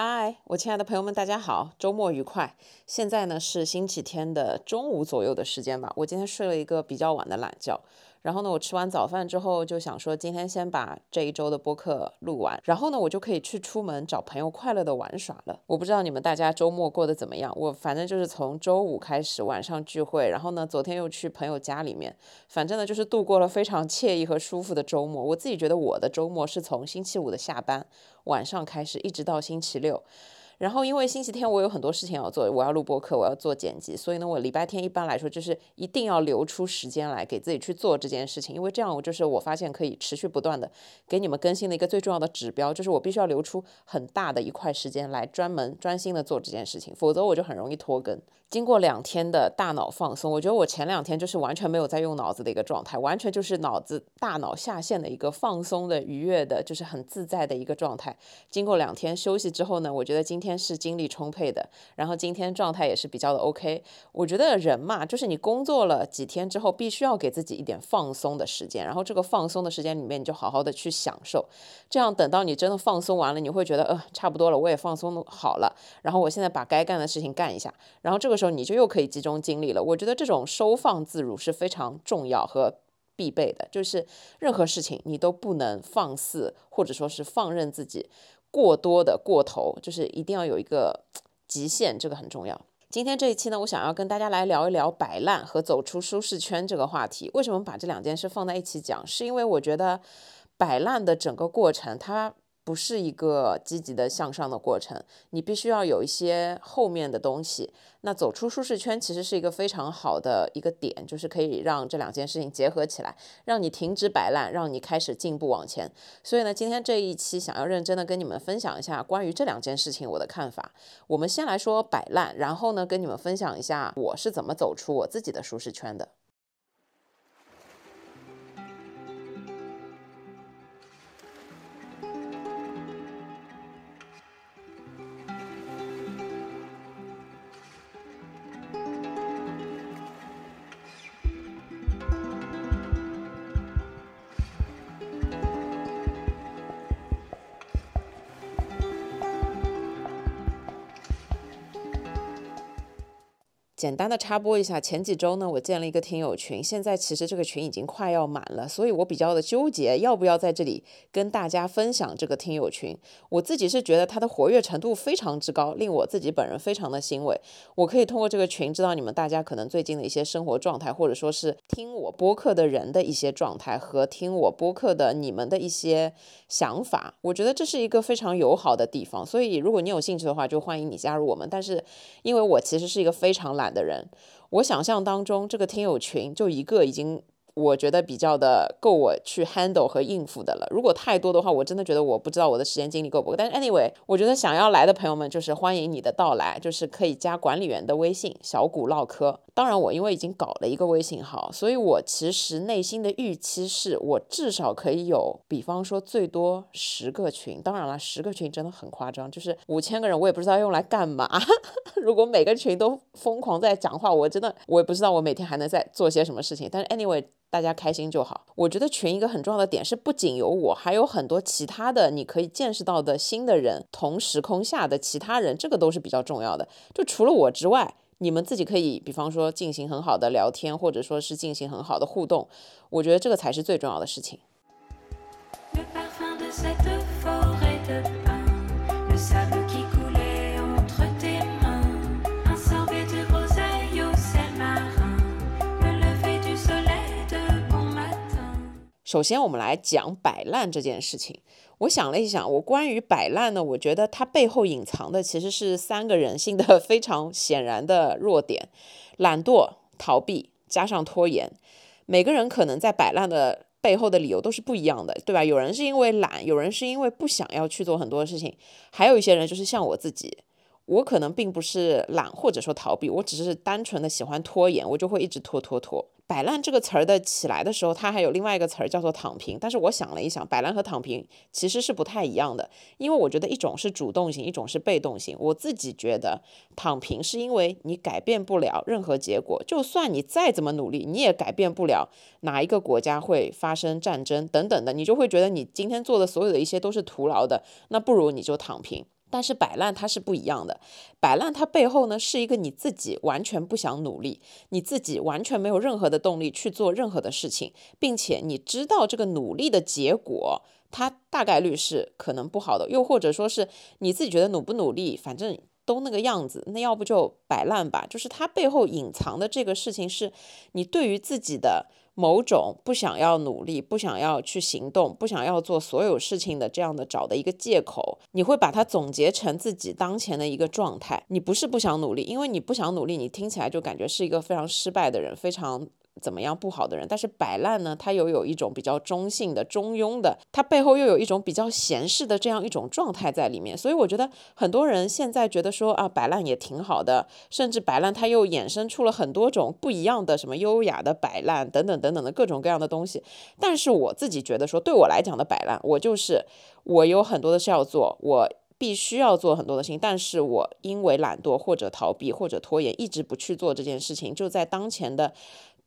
嗨，我亲爱的朋友们，大家好，周末愉快。现在呢是星期天的中午左右的时间吧。我今天睡了一个比较晚的懒觉。然后呢，我吃完早饭之后就想说，今天先把这一周的播客录完，然后呢，我就可以去出门找朋友快乐的玩耍了。我不知道你们大家周末过得怎么样，我反正就是从周五开始晚上聚会，然后呢，昨天又去朋友家里面，反正呢就是度过了非常惬意和舒服的周末。我自己觉得我的周末是从星期五的下班晚上开始，一直到星期六。然后因为星期天我有很多事情要做，我要录播课，我要做剪辑，所以呢，我礼拜天一般来说就是一定要留出时间来给自己去做这件事情，因为这样我就是我发现可以持续不断的给你们更新的一个最重要的指标，就是我必须要留出很大的一块时间来专门专心的做这件事情，否则我就很容易拖更。经过两天的大脑放松，我觉得我前两天就是完全没有在用脑子的一个状态，完全就是脑子大脑下线的一个放松的愉悦的，就是很自在的一个状态。经过两天休息之后呢，我觉得今天天是精力充沛的，然后今天状态也是比较的 OK。我觉得人嘛，就是你工作了几天之后，必须要给自己一点放松的时间，然后这个放松的时间里面，你就好好的去享受。这样等到你真的放松完了，你会觉得呃差不多了，我也放松好了，然后我现在把该干的事情干一下，然后这个。时候你就又可以集中精力了。我觉得这种收放自如是非常重要和必备的，就是任何事情你都不能放肆，或者说是放任自己过多的过头，就是一定要有一个极限，这个很重要。今天这一期呢，我想要跟大家来聊一聊摆烂和走出舒适圈这个话题。为什么把这两件事放在一起讲？是因为我觉得摆烂的整个过程，它。不是一个积极的向上的过程，你必须要有一些后面的东西。那走出舒适圈其实是一个非常好的一个点，就是可以让这两件事情结合起来，让你停止摆烂，让你开始进步往前。所以呢，今天这一期想要认真的跟你们分享一下关于这两件事情我的看法。我们先来说摆烂，然后呢，跟你们分享一下我是怎么走出我自己的舒适圈的。简单的插播一下，前几周呢，我建了一个听友群，现在其实这个群已经快要满了，所以我比较的纠结，要不要在这里跟大家分享这个听友群。我自己是觉得它的活跃程度非常之高，令我自己本人非常的欣慰。我可以通过这个群知道你们大家可能最近的一些生活状态，或者说是听我播客的人的一些状态和听我播客的你们的一些想法。我觉得这是一个非常友好的地方，所以如果你有兴趣的话，就欢迎你加入我们。但是因为我其实是一个非常懒。的人，我想象当中这个听友群就一个已经。我觉得比较的够我去 handle 和应付的了。如果太多的话，我真的觉得我不知道我的时间精力够不够。但是 anyway，我觉得想要来的朋友们就是欢迎你的到来，就是可以加管理员的微信小谷唠嗑。当然，我因为已经搞了一个微信号，所以我其实内心的预期是我至少可以有，比方说最多十个群。当然了，十个群真的很夸张，就是五千个人，我也不知道用来干嘛。如果每个群都疯狂在讲话，我真的我也不知道我每天还能在做些什么事情。但是 anyway。大家开心就好。我觉得群一个很重要的点是，不仅有我，还有很多其他的你可以见识到的新的人，同时空下的其他人，这个都是比较重要的。就除了我之外，你们自己可以，比方说进行很好的聊天，或者说是进行很好的互动。我觉得这个才是最重要的事情。首先，我们来讲摆烂这件事情。我想了一想，我关于摆烂呢，我觉得它背后隐藏的其实是三个人性的 非常显然的弱点：懒惰、逃避，加上拖延。每个人可能在摆烂的背后的理由都是不一样的，对吧？有人是因为懒，有人是因为不想要去做很多事情，还有一些人就是像我自己。我可能并不是懒或者说逃避，我只是单纯的喜欢拖延，我就会一直拖拖拖。摆烂这个词儿的起来的时候，它还有另外一个词儿叫做躺平。但是我想了一想，摆烂和躺平其实是不太一样的，因为我觉得一种是主动型，一种是被动型。我自己觉得躺平是因为你改变不了任何结果，就算你再怎么努力，你也改变不了哪一个国家会发生战争等等的，你就会觉得你今天做的所有的一些都是徒劳的，那不如你就躺平。但是摆烂它是不一样的，摆烂它背后呢是一个你自己完全不想努力，你自己完全没有任何的动力去做任何的事情，并且你知道这个努力的结果，它大概率是可能不好的，又或者说是你自己觉得努不努力，反正。都那个样子，那要不就摆烂吧。就是它背后隐藏的这个事情，是你对于自己的某种不想要努力、不想要去行动、不想要做所有事情的这样的找的一个借口。你会把它总结成自己当前的一个状态。你不是不想努力，因为你不想努力，你听起来就感觉是一个非常失败的人，非常。怎么样不好的人，但是摆烂呢？他又有一种比较中性的、中庸的，他背后又有一种比较闲适的这样一种状态在里面。所以我觉得很多人现在觉得说啊，摆烂也挺好的，甚至摆烂他又衍生出了很多种不一样的什么优雅的摆烂等等等等的各种各样的东西。但是我自己觉得说，对我来讲的摆烂，我就是我有很多的事要做，我必须要做很多的事情，但是我因为懒惰或者逃避或者拖延，一直不去做这件事情，就在当前的。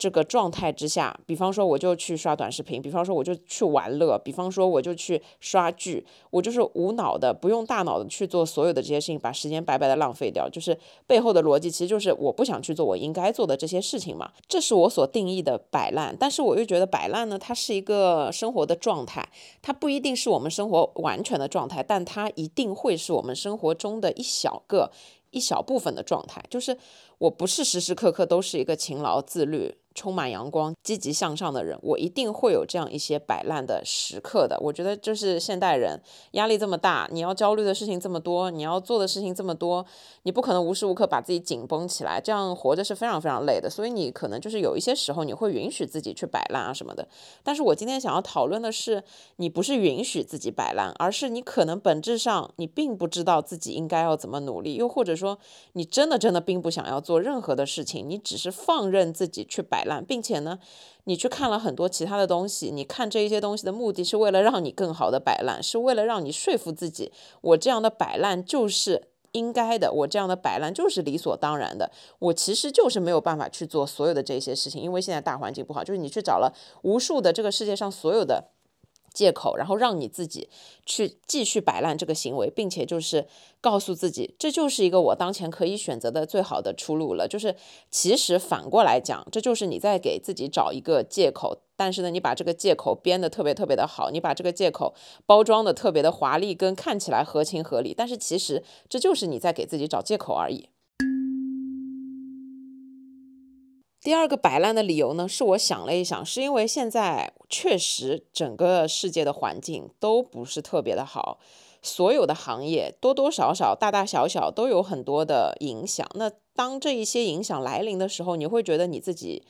这个状态之下，比方说我就去刷短视频，比方说我就去玩乐，比方说我就去刷剧，我就是无脑的，不用大脑的去做所有的这些事情，把时间白白的浪费掉。就是背后的逻辑，其实就是我不想去做我应该做的这些事情嘛。这是我所定义的摆烂。但是我又觉得摆烂呢，它是一个生活的状态，它不一定是我们生活完全的状态，但它一定会是我们生活中的一小个、一小部分的状态。就是我不是时时刻刻都是一个勤劳自律。充满阳光、积极向上的人，我一定会有这样一些摆烂的时刻的。我觉得就是现代人压力这么大，你要焦虑的事情这么多，你要做的事情这么多，你不可能无时无刻把自己紧绷起来，这样活着是非常非常累的。所以你可能就是有一些时候你会允许自己去摆烂啊什么的。但是我今天想要讨论的是，你不是允许自己摆烂，而是你可能本质上你并不知道自己应该要怎么努力，又或者说你真的真的并不想要做任何的事情，你只是放任自己去摆。摆烂，并且呢，你去看了很多其他的东西，你看这一些东西的目的是为了让你更好的摆烂，是为了让你说服自己，我这样的摆烂就是应该的，我这样的摆烂就是理所当然的，我其实就是没有办法去做所有的这些事情，因为现在大环境不好，就是你去找了无数的这个世界上所有的。借口，然后让你自己去继续摆烂这个行为，并且就是告诉自己，这就是一个我当前可以选择的最好的出路了。就是其实反过来讲，这就是你在给自己找一个借口。但是呢，你把这个借口编得特别特别的好，你把这个借口包装的特别的华丽，跟看起来合情合理。但是其实这就是你在给自己找借口而已。第二个摆烂的理由呢，是我想了一想，是因为现在确实整个世界的环境都不是特别的好，所有的行业多多少少、大大小小都有很多的影响。那当这一些影响来临的时候，你会觉得你自己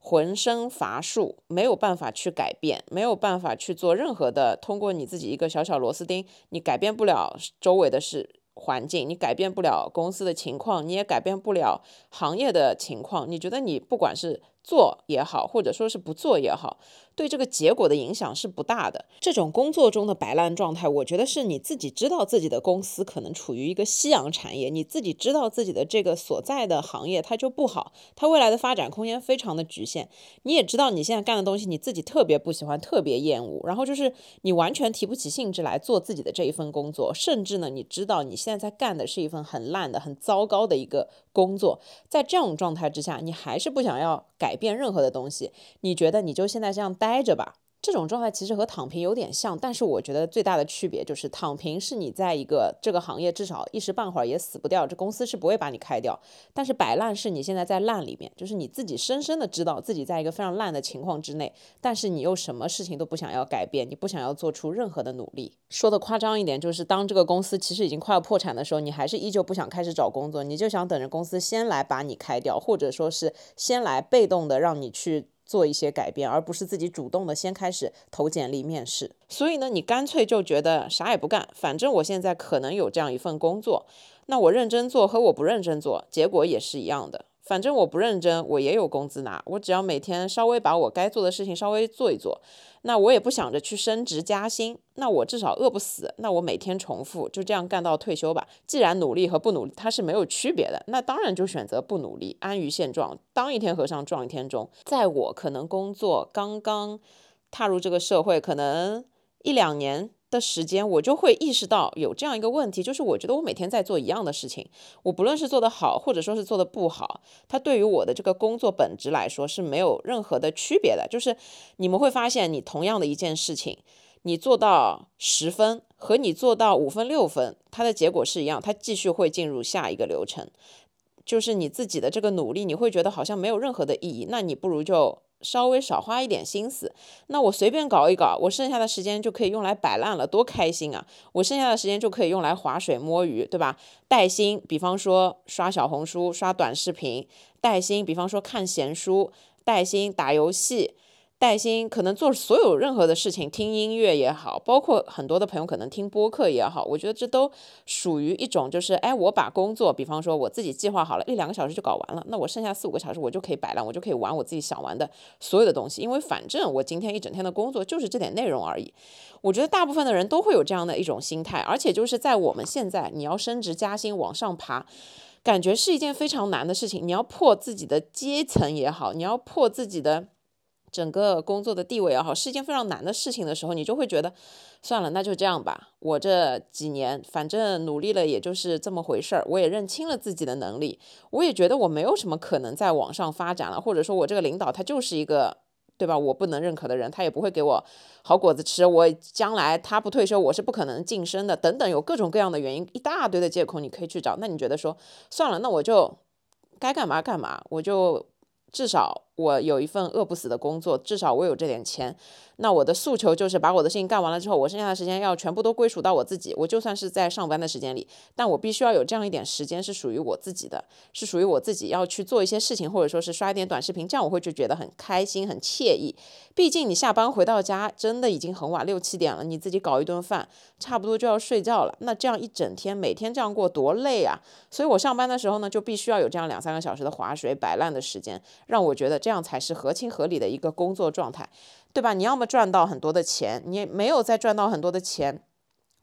浑身乏术，没有办法去改变，没有办法去做任何的，通过你自己一个小小螺丝钉，你改变不了周围的事。环境，你改变不了公司的情况，你也改变不了行业的情况。你觉得你不管是做也好，或者说是不做也好。对这个结果的影响是不大的。这种工作中的摆烂状态，我觉得是你自己知道自己的公司可能处于一个夕阳产业，你自己知道自己的这个所在的行业它就不好，它未来的发展空间非常的局限。你也知道你现在干的东西你自己特别不喜欢，特别厌恶，然后就是你完全提不起兴致来做自己的这一份工作，甚至呢，你知道你现在在干的是一份很烂的、很糟糕的一个工作。在这种状态之下，你还是不想要改变任何的东西，你觉得你就现在这样。待着吧，这种状态其实和躺平有点像，但是我觉得最大的区别就是躺平是你在一个这个行业至少一时半会儿也死不掉，这公司是不会把你开掉。但是摆烂是你现在在烂里面，就是你自己深深的知道自己在一个非常烂的情况之内，但是你又什么事情都不想要改变，你不想要做出任何的努力。说的夸张一点，就是当这个公司其实已经快要破产的时候，你还是依旧不想开始找工作，你就想等着公司先来把你开掉，或者说是先来被动的让你去。做一些改变，而不是自己主动的先开始投简历面试。所以呢，你干脆就觉得啥也不干，反正我现在可能有这样一份工作，那我认真做和我不认真做，结果也是一样的。反正我不认真，我也有工资拿。我只要每天稍微把我该做的事情稍微做一做，那我也不想着去升职加薪。那我至少饿不死。那我每天重复就这样干到退休吧。既然努力和不努力它是没有区别的，那当然就选择不努力，安于现状，当一天和尚撞一天钟。在我可能工作刚刚踏入这个社会，可能一两年的时间，我就会意识到有这样一个问题，就是我觉得我每天在做一样的事情，我不论是做得好，或者说是做得不好，它对于我的这个工作本质来说是没有任何的区别的。就是你们会发现，你同样的一件事情，你做到十分和你做到五分六分，它的结果是一样，它继续会进入下一个流程。就是你自己的这个努力，你会觉得好像没有任何的意义，那你不如就。稍微少花一点心思，那我随便搞一搞，我剩下的时间就可以用来摆烂了，多开心啊！我剩下的时间就可以用来划水摸鱼，对吧？带薪，比方说刷小红书、刷短视频；带薪，比方说看闲书；带薪打游戏。带薪可能做所有任何的事情，听音乐也好，包括很多的朋友可能听播客也好，我觉得这都属于一种，就是哎，我把工作，比方说我自己计划好了，一两个小时就搞完了，那我剩下四五个小时我就可以摆烂，我就可以玩我自己想玩的所有的东西，因为反正我今天一整天的工作就是这点内容而已。我觉得大部分的人都会有这样的一种心态，而且就是在我们现在，你要升职加薪往上爬，感觉是一件非常难的事情。你要破自己的阶层也好，你要破自己的。整个工作的地位也好，是一件非常难的事情的时候，你就会觉得，算了，那就这样吧。我这几年反正努力了，也就是这么回事儿。我也认清了自己的能力，我也觉得我没有什么可能再往上发展了，或者说，我这个领导他就是一个，对吧？我不能认可的人，他也不会给我好果子吃。我将来他不退休，我是不可能晋升的。等等，有各种各样的原因，一大堆的借口你可以去找。那你觉得说，算了，那我就该干嘛干嘛，我就至少。我有一份饿不死的工作，至少我有这点钱。那我的诉求就是把我的事情干完了之后，我剩下的时间要全部都归属到我自己。我就算是在上班的时间里，但我必须要有这样一点时间是属于我自己的，是属于我自己要去做一些事情，或者说是刷一点短视频，这样我会就觉得很开心、很惬意。毕竟你下班回到家真的已经很晚，六七点了，你自己搞一顿饭，差不多就要睡觉了。那这样一整天，每天这样过多累啊！所以我上班的时候呢，就必须要有这样两三个小时的划水摆烂的时间，让我觉得这样才是合情合理的一个工作状态。对吧？你要么赚到很多的钱，你没有再赚到很多的钱。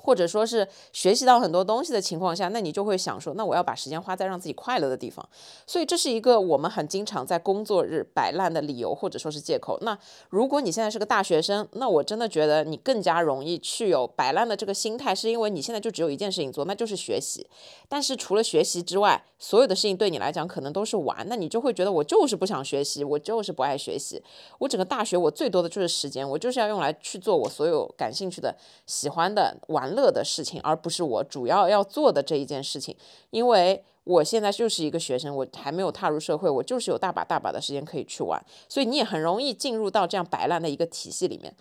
或者说是学习到很多东西的情况下，那你就会想说，那我要把时间花在让自己快乐的地方。所以这是一个我们很经常在工作日摆烂的理由，或者说是借口。那如果你现在是个大学生，那我真的觉得你更加容易去有摆烂的这个心态，是因为你现在就只有一件事情做，那就是学习。但是除了学习之外，所有的事情对你来讲可能都是玩，那你就会觉得我就是不想学习，我就是不爱学习。我整个大学我最多的就是时间，我就是要用来去做我所有感兴趣的、喜欢的玩。乐的事情，而不是我主要要做的这一件事情，因为我现在就是一个学生，我还没有踏入社会，我就是有大把大把的时间可以去玩，所以你也很容易进入到这样摆烂的一个体系里面。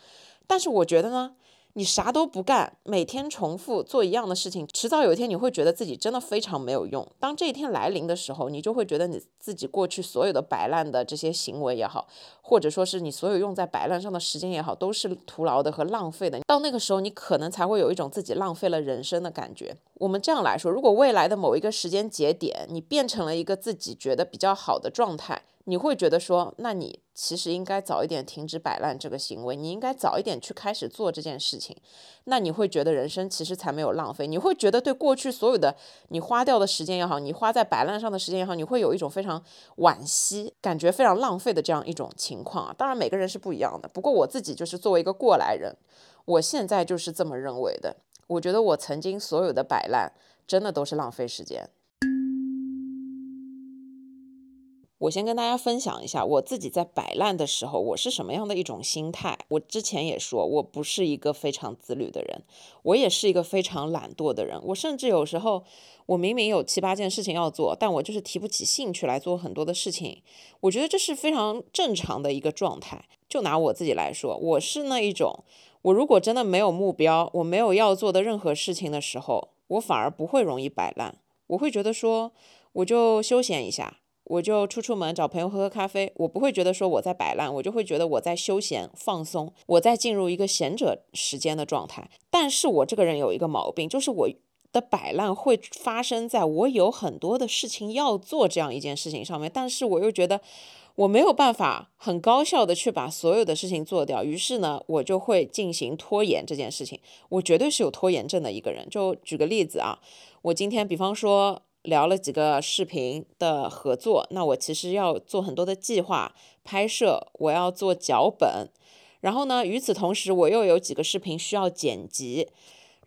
但是我觉得呢。你啥都不干，每天重复做一样的事情，迟早有一天你会觉得自己真的非常没有用。当这一天来临的时候，你就会觉得你自己过去所有的摆烂的这些行为也好，或者说是你所有用在摆烂上的时间也好，都是徒劳的和浪费的。到那个时候，你可能才会有一种自己浪费了人生的感觉。我们这样来说，如果未来的某一个时间节点，你变成了一个自己觉得比较好的状态。你会觉得说，那你其实应该早一点停止摆烂这个行为，你应该早一点去开始做这件事情。那你会觉得人生其实才没有浪费，你会觉得对过去所有的你花掉的时间也好，你花在摆烂上的时间也好，你会有一种非常惋惜，感觉非常浪费的这样一种情况啊。当然每个人是不一样的，不过我自己就是作为一个过来人，我现在就是这么认为的。我觉得我曾经所有的摆烂，真的都是浪费时间。我先跟大家分享一下我自己在摆烂的时候，我是什么样的一种心态。我之前也说，我不是一个非常自律的人，我也是一个非常懒惰的人。我甚至有时候，我明明有七八件事情要做，但我就是提不起兴趣来做很多的事情。我觉得这是非常正常的一个状态。就拿我自己来说，我是那一种，我如果真的没有目标，我没有要做的任何事情的时候，我反而不会容易摆烂。我会觉得说，我就休闲一下。我就出出门找朋友喝喝咖啡，我不会觉得说我在摆烂，我就会觉得我在休闲放松，我在进入一个闲者时间的状态。但是我这个人有一个毛病，就是我的摆烂会发生在我有很多的事情要做这样一件事情上面，但是我又觉得我没有办法很高效的去把所有的事情做掉，于是呢，我就会进行拖延这件事情。我绝对是有拖延症的一个人。就举个例子啊，我今天比方说。聊了几个视频的合作，那我其实要做很多的计划、拍摄，我要做脚本，然后呢，与此同时，我又有几个视频需要剪辑。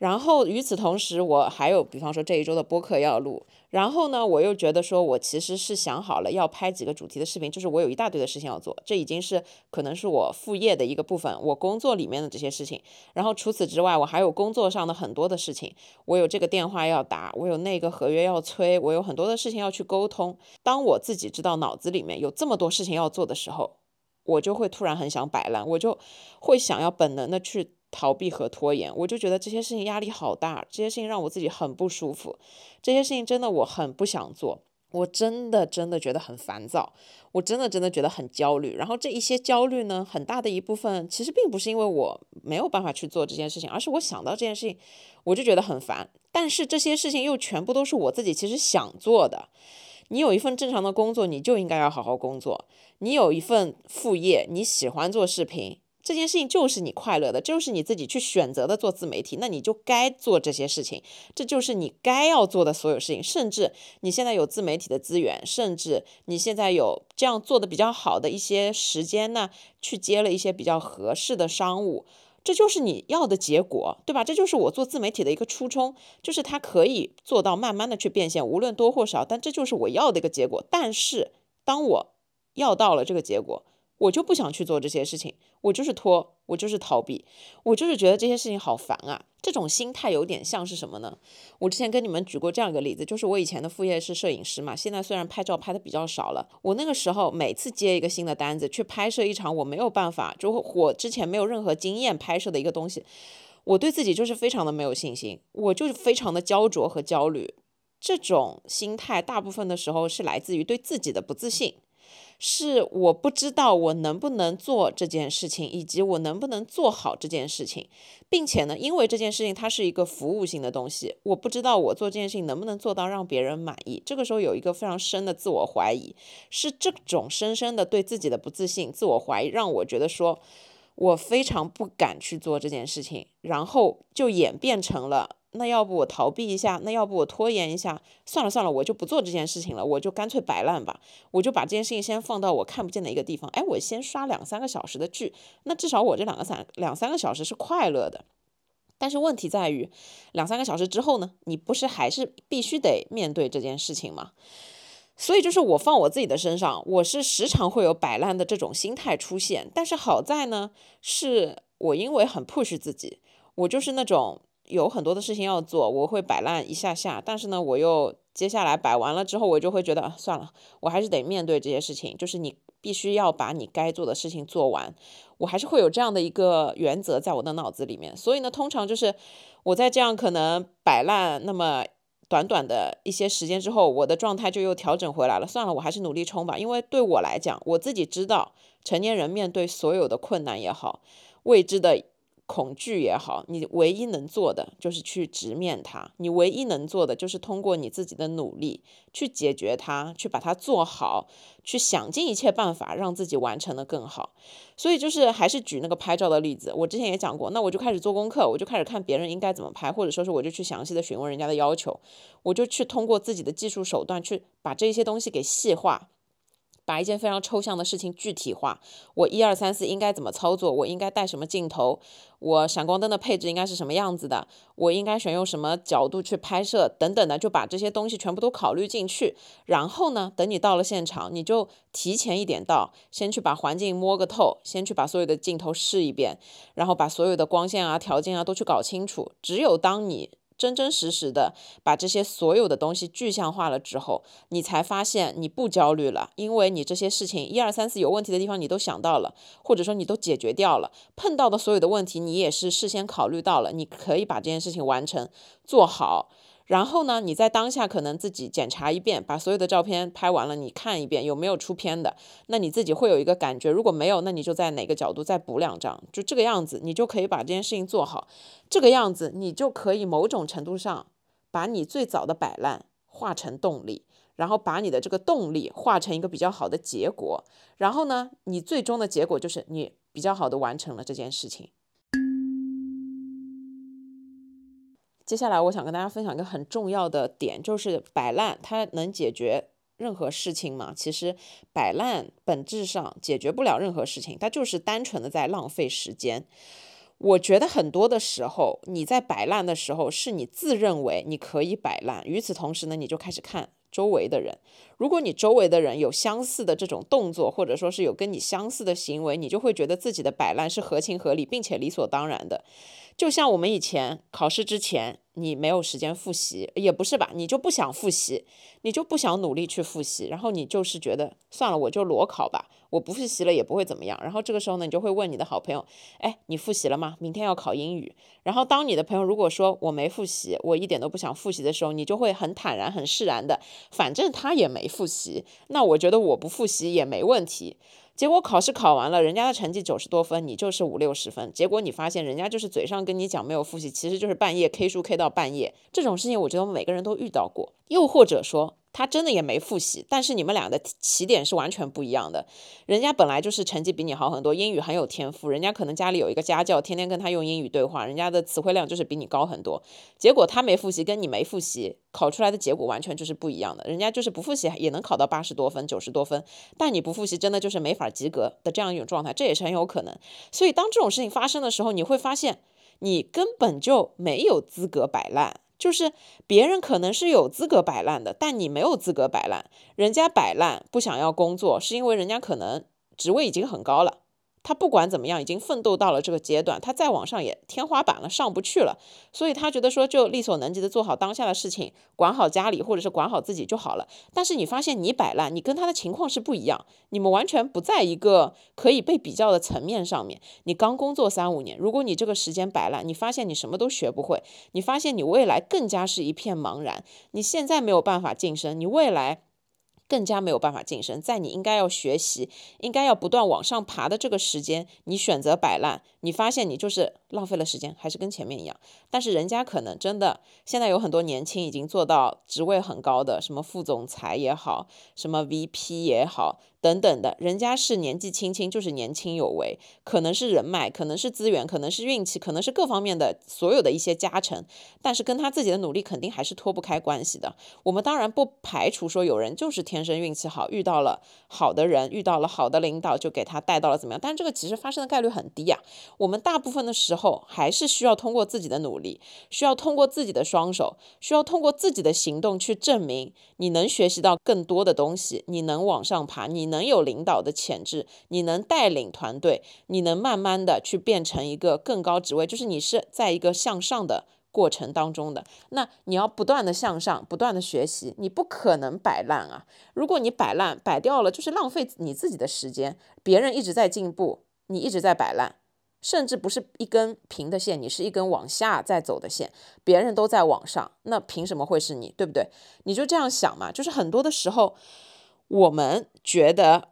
然后与此同时，我还有，比方说这一周的播客要录。然后呢，我又觉得说，我其实是想好了要拍几个主题的视频，就是我有一大堆的事情要做，这已经是可能是我副业的一个部分，我工作里面的这些事情。然后除此之外，我还有工作上的很多的事情，我有这个电话要打，我有那个合约要催，我有很多的事情要去沟通。当我自己知道脑子里面有这么多事情要做的时候，我就会突然很想摆烂，我就会想要本能的去。逃避和拖延，我就觉得这些事情压力好大，这些事情让我自己很不舒服，这些事情真的我很不想做，我真的真的觉得很烦躁，我真的真的觉得很焦虑。然后这一些焦虑呢，很大的一部分其实并不是因为我没有办法去做这件事情，而是我想到这件事情我就觉得很烦。但是这些事情又全部都是我自己其实想做的。你有一份正常的工作，你就应该要好好工作；你有一份副业，你喜欢做视频。这件事情就是你快乐的，就是你自己去选择的做自媒体，那你就该做这些事情，这就是你该要做的所有事情。甚至你现在有自媒体的资源，甚至你现在有这样做的比较好的一些时间呢，去接了一些比较合适的商务，这就是你要的结果，对吧？这就是我做自媒体的一个初衷，就是它可以做到慢慢的去变现，无论多或少，但这就是我要的一个结果。但是当我要到了这个结果。我就不想去做这些事情，我就是拖，我就是逃避，我就是觉得这些事情好烦啊。这种心态有点像是什么呢？我之前跟你们举过这样一个例子，就是我以前的副业是摄影师嘛，现在虽然拍照拍的比较少了，我那个时候每次接一个新的单子去拍摄一场我没有办法，就我之前没有任何经验拍摄的一个东西，我对自己就是非常的没有信心，我就是非常的焦灼和焦虑。这种心态大部分的时候是来自于对自己的不自信。是我不知道我能不能做这件事情，以及我能不能做好这件事情，并且呢，因为这件事情它是一个服务性的东西，我不知道我做这件事情能不能做到让别人满意。这个时候有一个非常深的自我怀疑，是这种深深的对自己的不自信、自我怀疑，让我觉得说我非常不敢去做这件事情，然后就演变成了。那要不我逃避一下，那要不我拖延一下，算了算了，我就不做这件事情了，我就干脆摆烂吧，我就把这件事情先放到我看不见的一个地方，哎，我先刷两三个小时的剧，那至少我这两个三两三个小时是快乐的。但是问题在于，两三个小时之后呢，你不是还是必须得面对这件事情吗？所以就是我放我自己的身上，我是时常会有摆烂的这种心态出现，但是好在呢，是我因为很 push 自己，我就是那种。有很多的事情要做，我会摆烂一下下，但是呢，我又接下来摆完了之后，我就会觉得算了，我还是得面对这些事情，就是你必须要把你该做的事情做完，我还是会有这样的一个原则在我的脑子里面。所以呢，通常就是我在这样可能摆烂那么短短的一些时间之后，我的状态就又调整回来了。算了，我还是努力冲吧，因为对我来讲，我自己知道，成年人面对所有的困难也好，未知的。恐惧也好，你唯一能做的就是去直面它。你唯一能做的就是通过你自己的努力去解决它，去把它做好，去想尽一切办法让自己完成的更好。所以就是还是举那个拍照的例子，我之前也讲过，那我就开始做功课，我就开始看别人应该怎么拍，或者说是我就去详细的询问人家的要求，我就去通过自己的技术手段去把这些东西给细化。把一件非常抽象的事情具体化，我一二三四应该怎么操作？我应该带什么镜头？我闪光灯的配置应该是什么样子的？我应该选用什么角度去拍摄？等等的，就把这些东西全部都考虑进去。然后呢，等你到了现场，你就提前一点到，先去把环境摸个透，先去把所有的镜头试一遍，然后把所有的光线啊、条件啊都去搞清楚。只有当你真真实实的把这些所有的东西具象化了之后，你才发现你不焦虑了，因为你这些事情一二三四有问题的地方你都想到了，或者说你都解决掉了，碰到的所有的问题你也是事先考虑到了，你可以把这件事情完成做好。然后呢，你在当下可能自己检查一遍，把所有的照片拍完了，你看一遍有没有出片的，那你自己会有一个感觉。如果没有，那你就在哪个角度再补两张，就这个样子，你就可以把这件事情做好。这个样子，你就可以某种程度上把你最早的摆烂化成动力，然后把你的这个动力化成一个比较好的结果。然后呢，你最终的结果就是你比较好的完成了这件事情。接下来，我想跟大家分享一个很重要的点，就是摆烂它能解决任何事情嘛。其实摆烂本质上解决不了任何事情，它就是单纯的在浪费时间。我觉得很多的时候，你在摆烂的时候，是你自认为你可以摆烂。与此同时呢，你就开始看周围的人。如果你周围的人有相似的这种动作，或者说是有跟你相似的行为，你就会觉得自己的摆烂是合情合理，并且理所当然的。就像我们以前考试之前。你没有时间复习，也不是吧？你就不想复习，你就不想努力去复习，然后你就是觉得算了，我就裸考吧，我不复习了也不会怎么样。然后这个时候呢，你就会问你的好朋友，哎，你复习了吗？明天要考英语。然后当你的朋友如果说我没复习，我一点都不想复习的时候，你就会很坦然、很释然的，反正他也没复习，那我觉得我不复习也没问题。结果考试考完了，人家的成绩九十多分，你就是五六十分。结果你发现人家就是嘴上跟你讲没有复习，其实就是半夜 K 书 K 到半夜。这种事情，我觉得我们每个人都遇到过。又或者说。他真的也没复习，但是你们俩的起点是完全不一样的。人家本来就是成绩比你好很多，英语很有天赋，人家可能家里有一个家教，天天跟他用英语对话，人家的词汇量就是比你高很多。结果他没复习，跟你没复习，考出来的结果完全就是不一样的。人家就是不复习也能考到八十多分、九十多分，但你不复习真的就是没法及格的这样一种状态，这也是很有可能。所以当这种事情发生的时候，你会发现你根本就没有资格摆烂。就是别人可能是有资格摆烂的，但你没有资格摆烂。人家摆烂不想要工作，是因为人家可能职位已经很高了。他不管怎么样，已经奋斗到了这个阶段，他再往上也天花板了，上不去了。所以他觉得说，就力所能及的做好当下的事情，管好家里或者是管好自己就好了。但是你发现你摆烂，你跟他的情况是不一样，你们完全不在一个可以被比较的层面上面。你刚工作三五年，如果你这个时间摆烂，你发现你什么都学不会，你发现你未来更加是一片茫然。你现在没有办法晋升，你未来。更加没有办法晋升，在你应该要学习、应该要不断往上爬的这个时间，你选择摆烂，你发现你就是浪费了时间，还是跟前面一样。但是人家可能真的现在有很多年轻已经做到职位很高的，什么副总裁也好，什么 VP 也好。等等的，人家是年纪轻轻，就是年轻有为，可能是人脉，可能是资源，可能是运气，可能是各方面的所有的一些加成，但是跟他自己的努力肯定还是脱不开关系的。我们当然不排除说有人就是天生运气好，遇到了好的人，遇到了好的领导，就给他带到了怎么样？但这个其实发生的概率很低呀。我们大部分的时候还是需要通过自己的努力，需要通过自己的双手，需要通过自己的行动去证明你能学习到更多的东西，你能往上爬，你。能有领导的潜质，你能带领团队，你能慢慢的去变成一个更高职位，就是你是在一个向上的过程当中的。那你要不断的向上，不断的学习，你不可能摆烂啊！如果你摆烂，摆掉了，就是浪费你自己的时间。别人一直在进步，你一直在摆烂，甚至不是一根平的线，你是一根往下在走的线。别人都在往上，那凭什么会是你？对不对？你就这样想嘛，就是很多的时候。我们觉得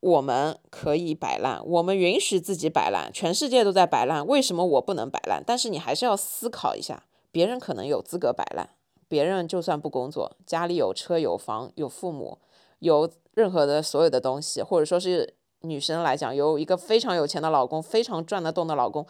我们可以摆烂，我们允许自己摆烂，全世界都在摆烂，为什么我不能摆烂？但是你还是要思考一下，别人可能有资格摆烂，别人就算不工作，家里有车有房有父母，有任何的所有的东西，或者说是女生来讲，有一个非常有钱的老公，非常赚得动的老公。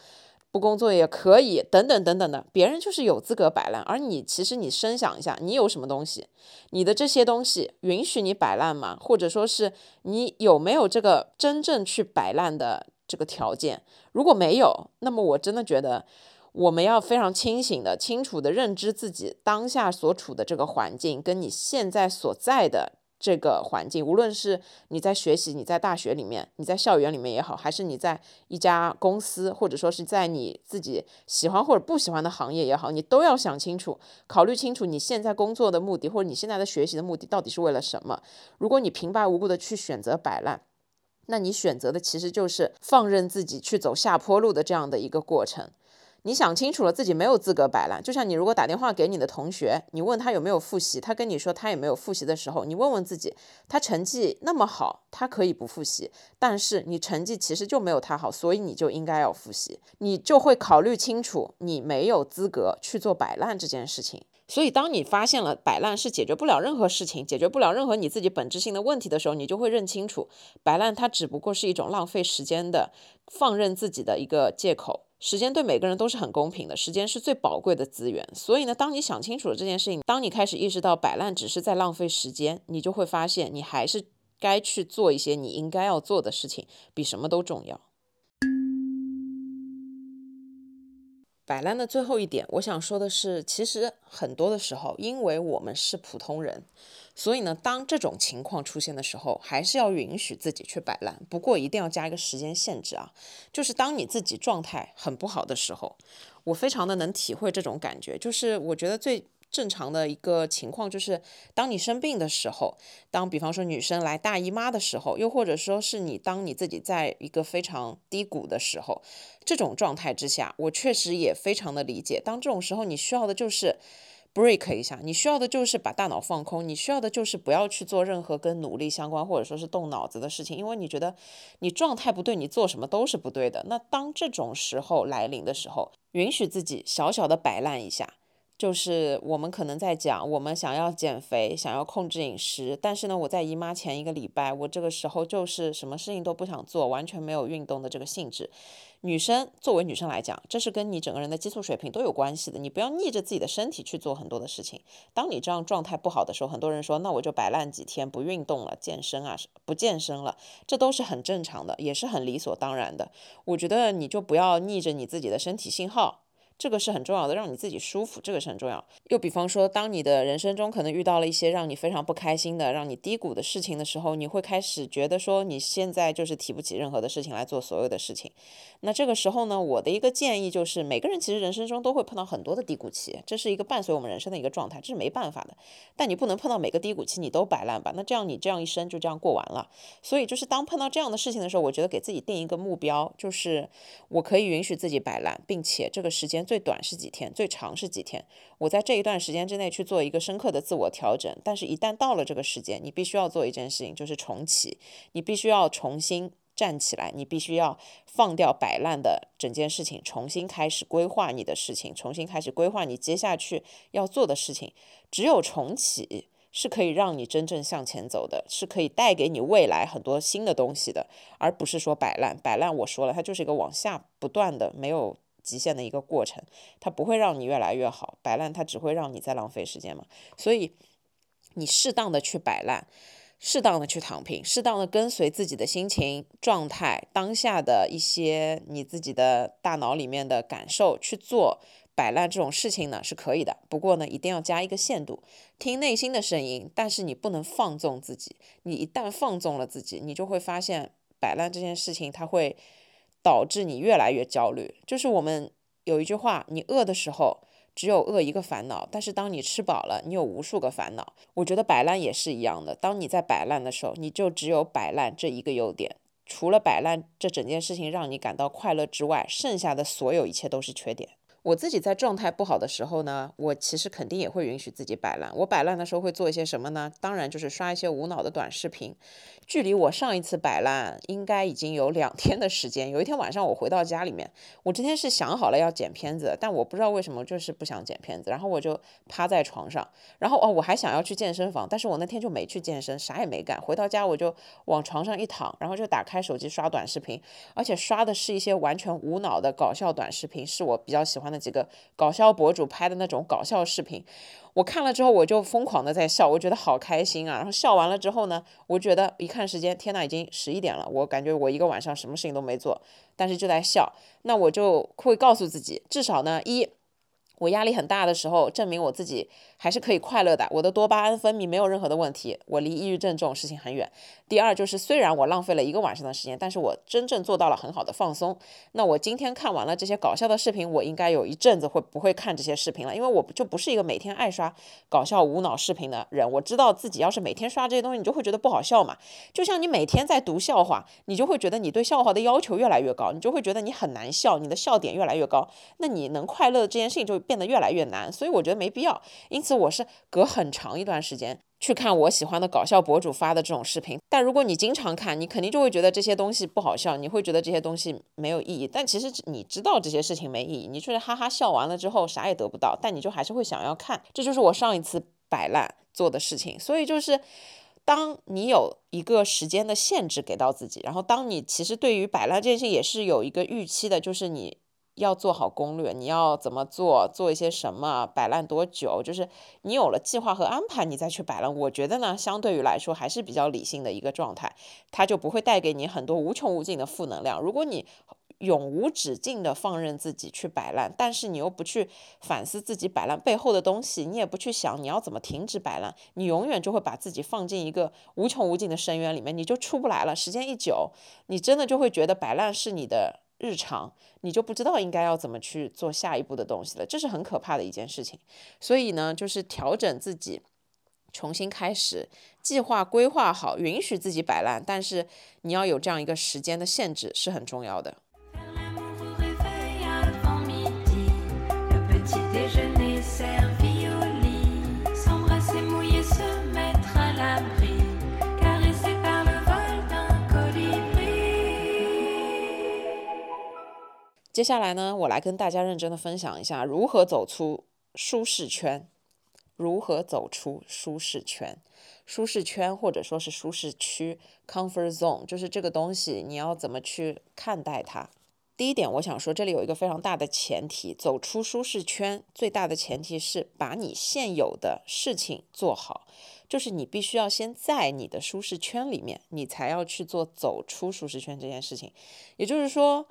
不工作也可以，等等等等的，别人就是有资格摆烂，而你其实你深想一下，你有什么东西？你的这些东西允许你摆烂吗？或者说是你有没有这个真正去摆烂的这个条件？如果没有，那么我真的觉得我们要非常清醒的、清楚的认知自己当下所处的这个环境，跟你现在所在的。这个环境，无论是你在学习，你在大学里面，你在校园里面也好，还是你在一家公司，或者说是在你自己喜欢或者不喜欢的行业也好，你都要想清楚，考虑清楚你现在工作的目的，或者你现在的学习的目的到底是为了什么。如果你平白无故的去选择摆烂，那你选择的其实就是放任自己去走下坡路的这样的一个过程。你想清楚了，自己没有资格摆烂。就像你如果打电话给你的同学，你问他有没有复习，他跟你说他也没有复习的时候，你问问自己，他成绩那么好，他可以不复习，但是你成绩其实就没有他好，所以你就应该要复习，你就会考虑清楚，你没有资格去做摆烂这件事情。所以，当你发现了摆烂是解决不了任何事情、解决不了任何你自己本质性的问题的时候，你就会认清楚，摆烂它只不过是一种浪费时间的、放任自己的一个借口。时间对每个人都是很公平的，时间是最宝贵的资源。所以呢，当你想清楚了这件事情，当你开始意识到摆烂只是在浪费时间，你就会发现你还是该去做一些你应该要做的事情，比什么都重要。摆烂的最后一点，我想说的是，其实很多的时候，因为我们是普通人，所以呢，当这种情况出现的时候，还是要允许自己去摆烂。不过一定要加一个时间限制啊，就是当你自己状态很不好的时候，我非常的能体会这种感觉，就是我觉得最。正常的一个情况就是，当你生病的时候，当比方说女生来大姨妈的时候，又或者说是你当你自己在一个非常低谷的时候，这种状态之下，我确实也非常的理解。当这种时候，你需要的就是 break 一下，你需要的就是把大脑放空，你需要的就是不要去做任何跟努力相关或者说是动脑子的事情，因为你觉得你状态不对，你做什么都是不对的。那当这种时候来临的时候，允许自己小小的摆烂一下。就是我们可能在讲，我们想要减肥，想要控制饮食，但是呢，我在姨妈前一个礼拜，我这个时候就是什么事情都不想做，完全没有运动的这个性质。女生作为女生来讲，这是跟你整个人的激素水平都有关系的。你不要逆着自己的身体去做很多的事情。当你这样状态不好的时候，很多人说，那我就摆烂几天，不运动了，健身啊，不健身了，这都是很正常的，也是很理所当然的。我觉得你就不要逆着你自己的身体信号。这个是很重要的，让你自己舒服，这个是很重要。又比方说，当你的人生中可能遇到了一些让你非常不开心的、让你低谷的事情的时候，你会开始觉得说，你现在就是提不起任何的事情来做所有的事情。那这个时候呢，我的一个建议就是，每个人其实人生中都会碰到很多的低谷期，这是一个伴随我们人生的一个状态，这是没办法的。但你不能碰到每个低谷期你都摆烂吧？那这样你这样一生就这样过完了。所以就是当碰到这样的事情的时候，我觉得给自己定一个目标，就是我可以允许自己摆烂，并且这个时间。最最短是几天，最长是几天。我在这一段时间之内去做一个深刻的自我调整，但是，一旦到了这个时间，你必须要做一件事情，就是重启。你必须要重新站起来，你必须要放掉摆烂的整件事情，重新开始规划你的事情，重新开始规划你接下去要做的事情。只有重启是可以让你真正向前走的，是可以带给你未来很多新的东西的，而不是说摆烂。摆烂，我说了，它就是一个往下不断的没有。极限的一个过程，它不会让你越来越好，摆烂它只会让你在浪费时间嘛。所以你适当的去摆烂，适当的去躺平，适当的跟随自己的心情状态，当下的一些你自己的大脑里面的感受去做摆烂这种事情呢是可以的。不过呢，一定要加一个限度，听内心的声音，但是你不能放纵自己。你一旦放纵了自己，你就会发现摆烂这件事情它会。导致你越来越焦虑，就是我们有一句话：你饿的时候只有饿一个烦恼，但是当你吃饱了，你有无数个烦恼。我觉得摆烂也是一样的，当你在摆烂的时候，你就只有摆烂这一个优点，除了摆烂这整件事情让你感到快乐之外，剩下的所有一切都是缺点。我自己在状态不好的时候呢，我其实肯定也会允许自己摆烂。我摆烂的时候会做一些什么呢？当然就是刷一些无脑的短视频。距离我上一次摆烂应该已经有两天的时间。有一天晚上我回到家里面，我今天是想好了要剪片子，但我不知道为什么就是不想剪片子。然后我就趴在床上，然后哦我还想要去健身房，但是我那天就没去健身，啥也没干。回到家我就往床上一躺，然后就打开手机刷短视频，而且刷的是一些完全无脑的搞笑短视频，是我比较喜欢那几个搞笑博主拍的那种搞笑视频，我看了之后我就疯狂的在笑，我觉得好开心啊！然后笑完了之后呢，我觉得一看时间，天呐，已经十一点了，我感觉我一个晚上什么事情都没做，但是就在笑，那我就会告诉自己，至少呢一。我压力很大的时候，证明我自己还是可以快乐的。我的多巴胺分泌没有任何的问题，我离抑郁症这种事情很远。第二就是，虽然我浪费了一个晚上的时间，但是我真正做到了很好的放松。那我今天看完了这些搞笑的视频，我应该有一阵子会不会看这些视频了？因为我就不是一个每天爱刷搞笑无脑视频的人。我知道自己要是每天刷这些东西，你就会觉得不好笑嘛。就像你每天在读笑话，你就会觉得你对笑话的要求越来越高，你就会觉得你很难笑，你的笑点越来越高，那你能快乐的这件事情就。变得越来越难，所以我觉得没必要。因此，我是隔很长一段时间去看我喜欢的搞笑博主发的这种视频。但如果你经常看，你肯定就会觉得这些东西不好笑，你会觉得这些东西没有意义。但其实你知道这些事情没意义，你就是哈哈笑完了之后啥也得不到，但你就还是会想要看。这就是我上一次摆烂做的事情。所以就是，当你有一个时间的限制给到自己，然后当你其实对于摆烂这件事也是有一个预期的，就是你。要做好攻略，你要怎么做，做一些什么，摆烂多久，就是你有了计划和安排，你再去摆烂。我觉得呢，相对于来说还是比较理性的一个状态，它就不会带给你很多无穷无尽的负能量。如果你永无止境的放任自己去摆烂，但是你又不去反思自己摆烂背后的东西，你也不去想你要怎么停止摆烂，你永远就会把自己放进一个无穷无尽的深渊里面，你就出不来了。时间一久，你真的就会觉得摆烂是你的日常，你就不知道应该要怎么去做下一步的东西了，这是很可怕的一件事情。所以呢，就是调整自己，重新开始，计划规划好，允许自己摆烂，但是你要有这样一个时间的限制是很重要的。接下来呢，我来跟大家认真的分享一下如何走出舒适圈，如何走出舒适圈，舒适圈或者说是舒适区 （comfort zone），就是这个东西你要怎么去看待它。第一点，我想说，这里有一个非常大的前提，走出舒适圈最大的前提是把你现有的事情做好，就是你必须要先在你的舒适圈里面，你才要去做走出舒适圈这件事情。也就是说。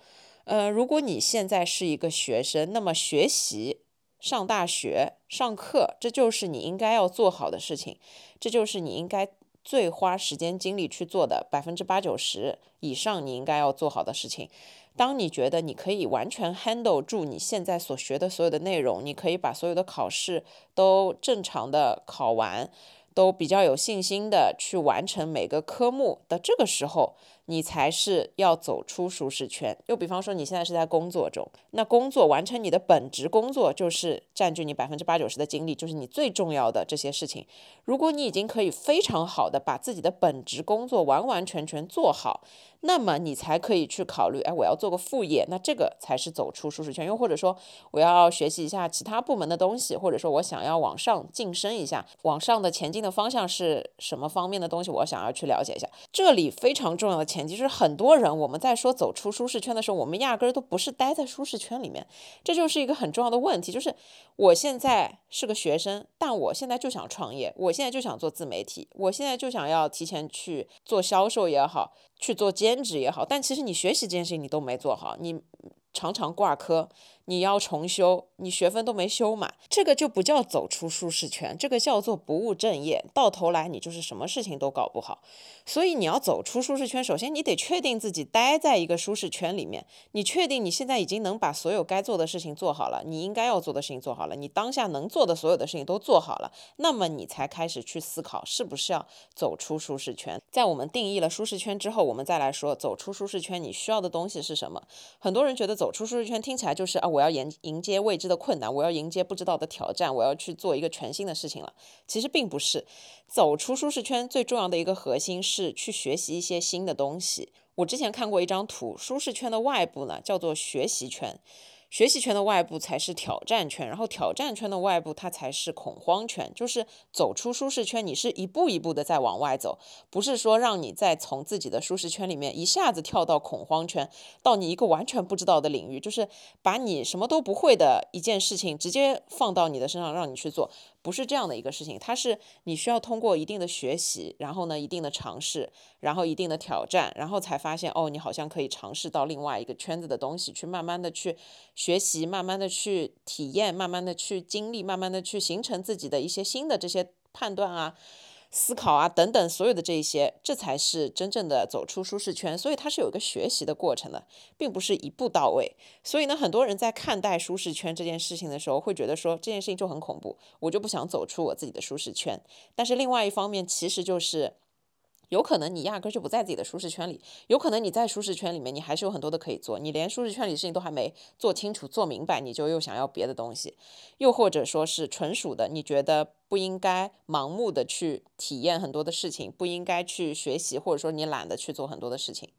呃，如果你现在是一个学生，那么学习、上大学、上课，这就是你应该要做好的事情，这就是你应该最花时间精力去做的百分之八九十以上你应该要做好的事情。当你觉得你可以完全 handle 住你现在所学的所有的内容，你可以把所有的考试都正常的考完，都比较有信心的去完成每个科目的这个时候。你才是要走出舒适圈。又比方说，你现在是在工作中，那工作完成你的本职工作，就是占据你百分之八九十的精力，就是你最重要的这些事情。如果你已经可以非常好的把自己的本职工作完完全全做好，那么你才可以去考虑，哎，我要做个副业，那这个才是走出舒适圈。又或者说，我要学习一下其他部门的东西，或者说我想要往上晋升一下，往上的前进的方向是什么方面的东西，我想要去了解一下。这里非常重要的。前提是很多人，我们在说走出舒适圈的时候，我们压根儿都不是待在舒适圈里面，这就是一个很重要的问题。就是我现在是个学生，但我现在就想创业，我现在就想做自媒体，我现在就想要提前去做销售也好，去做兼职也好。但其实你学习这件事情你都没做好，你常常挂科。你要重修，你学分都没修满，这个就不叫走出舒适圈，这个叫做不务正业。到头来你就是什么事情都搞不好。所以你要走出舒适圈，首先你得确定自己待在一个舒适圈里面。你确定你现在已经能把所有该做的事情做好了，你应该要做的事情做好了，你当下能做的所有的事情都做好了，那么你才开始去思考是不是要走出舒适圈。在我们定义了舒适圈之后，我们再来说走出舒适圈你需要的东西是什么。很多人觉得走出舒适圈听起来就是啊。我要迎迎接未知的困难，我要迎接不知道的挑战，我要去做一个全新的事情了。其实并不是，走出舒适圈最重要的一个核心是去学习一些新的东西。我之前看过一张图，舒适圈的外部呢叫做学习圈。学习圈的外部才是挑战圈，然后挑战圈的外部它才是恐慌圈。就是走出舒适圈，你是一步一步的在往外走，不是说让你再从自己的舒适圈里面一下子跳到恐慌圈，到你一个完全不知道的领域，就是把你什么都不会的一件事情直接放到你的身上让你去做。不是这样的一个事情，它是你需要通过一定的学习，然后呢，一定的尝试，然后一定的挑战，然后才发现哦，你好像可以尝试到另外一个圈子的东西，去慢慢的去学习，慢慢的去体验，慢慢的去经历，慢慢的去形成自己的一些新的这些判断啊。思考啊，等等，所有的这一些，这才是真正的走出舒适圈。所以它是有一个学习的过程的，并不是一步到位。所以呢，很多人在看待舒适圈这件事情的时候，会觉得说这件事情就很恐怖，我就不想走出我自己的舒适圈。但是另外一方面，其实就是。有可能你压根就不在自己的舒适圈里，有可能你在舒适圈里面，你还是有很多的可以做，你连舒适圈里的事情都还没做清楚、做明白，你就又想要别的东西，又或者说是纯属的，你觉得不应该盲目的去体验很多的事情，不应该去学习，或者说你懒得去做很多的事情。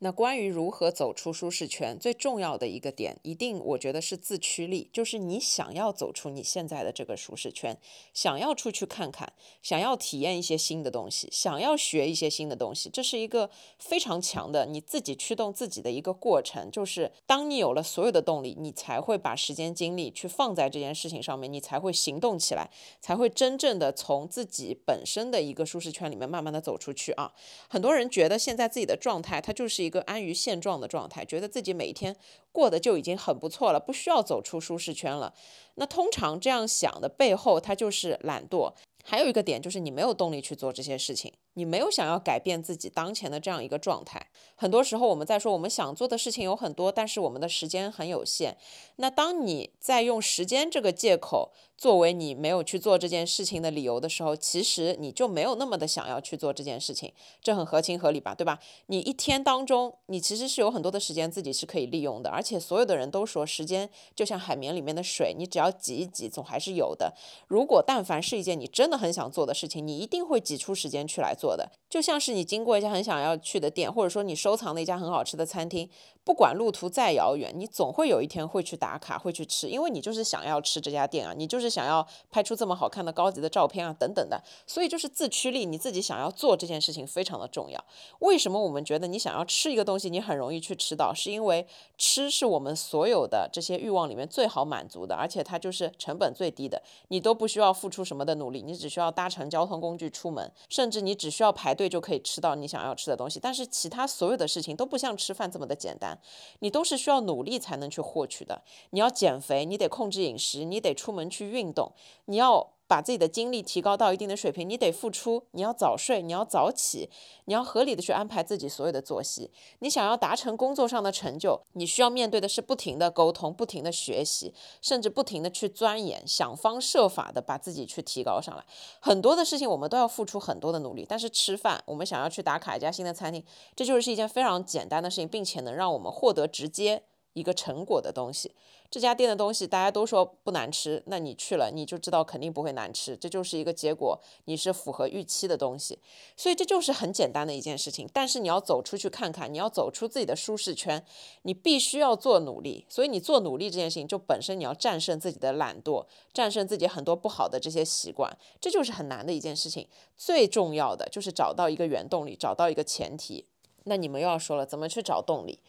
那关于如何走出舒适圈，最重要的一个点，一定我觉得是自驱力，就是你想要走出你现在的这个舒适圈，想要出去看看，想要体验一些新的东西，想要学一些新的东西，这是一个非常强的你自己驱动自己的一个过程。就是当你有了所有的动力，你才会把时间精力去放在这件事情上面，你才会行动起来，才会真正的从自己本身的一个舒适圈里面慢慢的走出去啊。很多人觉得现在自己的状态，它就是一一个安于现状的状态，觉得自己每一天过得就已经很不错了，不需要走出舒适圈了。那通常这样想的背后，它就是懒惰。还有一个点就是你没有动力去做这些事情，你没有想要改变自己当前的这样一个状态。很多时候我们在说我们想做的事情有很多，但是我们的时间很有限。那当你在用时间这个借口作为你没有去做这件事情的理由的时候，其实你就没有那么的想要去做这件事情，这很合情合理吧，对吧？你一天当中，你其实是有很多的时间自己是可以利用的，而且所有的人都说时间就像海绵里面的水，你只要挤一挤，总还是有的。如果但凡是一件你真的很想做的事情，你一定会挤出时间去来做做的。就像是你经过一家很想要去的店，或者说你收藏的一家很好吃的餐厅，不管路途再遥远，你总会有一天会去打卡，会去吃，因为你就是想要吃这家店啊，你就是想要拍出这么好看的高级的照片啊，等等的。所以就是自驱力，你自己想要做这件事情非常的重要。为什么我们觉得你想要吃一个东西，你很容易去吃到？是因为吃是我们所有的这些欲望里面最好满足的，而且它就是成本最低的，你都不需要付出什么的努力，你只需要搭。乘交通工具出门，甚至你只需需要排队就可以吃到你想要吃的东西。但是其他所有的事情都不像吃饭这么的简单，你都是需要努力才能去获取的。你要减肥，你得控制饮食，你得出门去运动，你要。把自己的精力提高到一定的水平，你得付出，你要早睡，你要早起，你要合理的去安排自己所有的作息。你想要达成工作上的成就，你需要面对的是不停的沟通，不停的学习，甚至不停的去钻研，想方设法的把自己去提高上来。很多的事情我们都要付出很多的努力，但是吃饭，我们想要去打卡一家新的餐厅，这就是一件非常简单的事情，并且能让我们获得直接。一个成果的东西，这家店的东西大家都说不难吃，那你去了你就知道肯定不会难吃，这就是一个结果，你是符合预期的东西，所以这就是很简单的一件事情。但是你要走出去看看，你要走出自己的舒适圈，你必须要做努力。所以你做努力这件事情，就本身你要战胜自己的懒惰，战胜自己很多不好的这些习惯，这就是很难的一件事情。最重要的就是找到一个原动力，找到一个前提。那你们又要说了，怎么去找动力？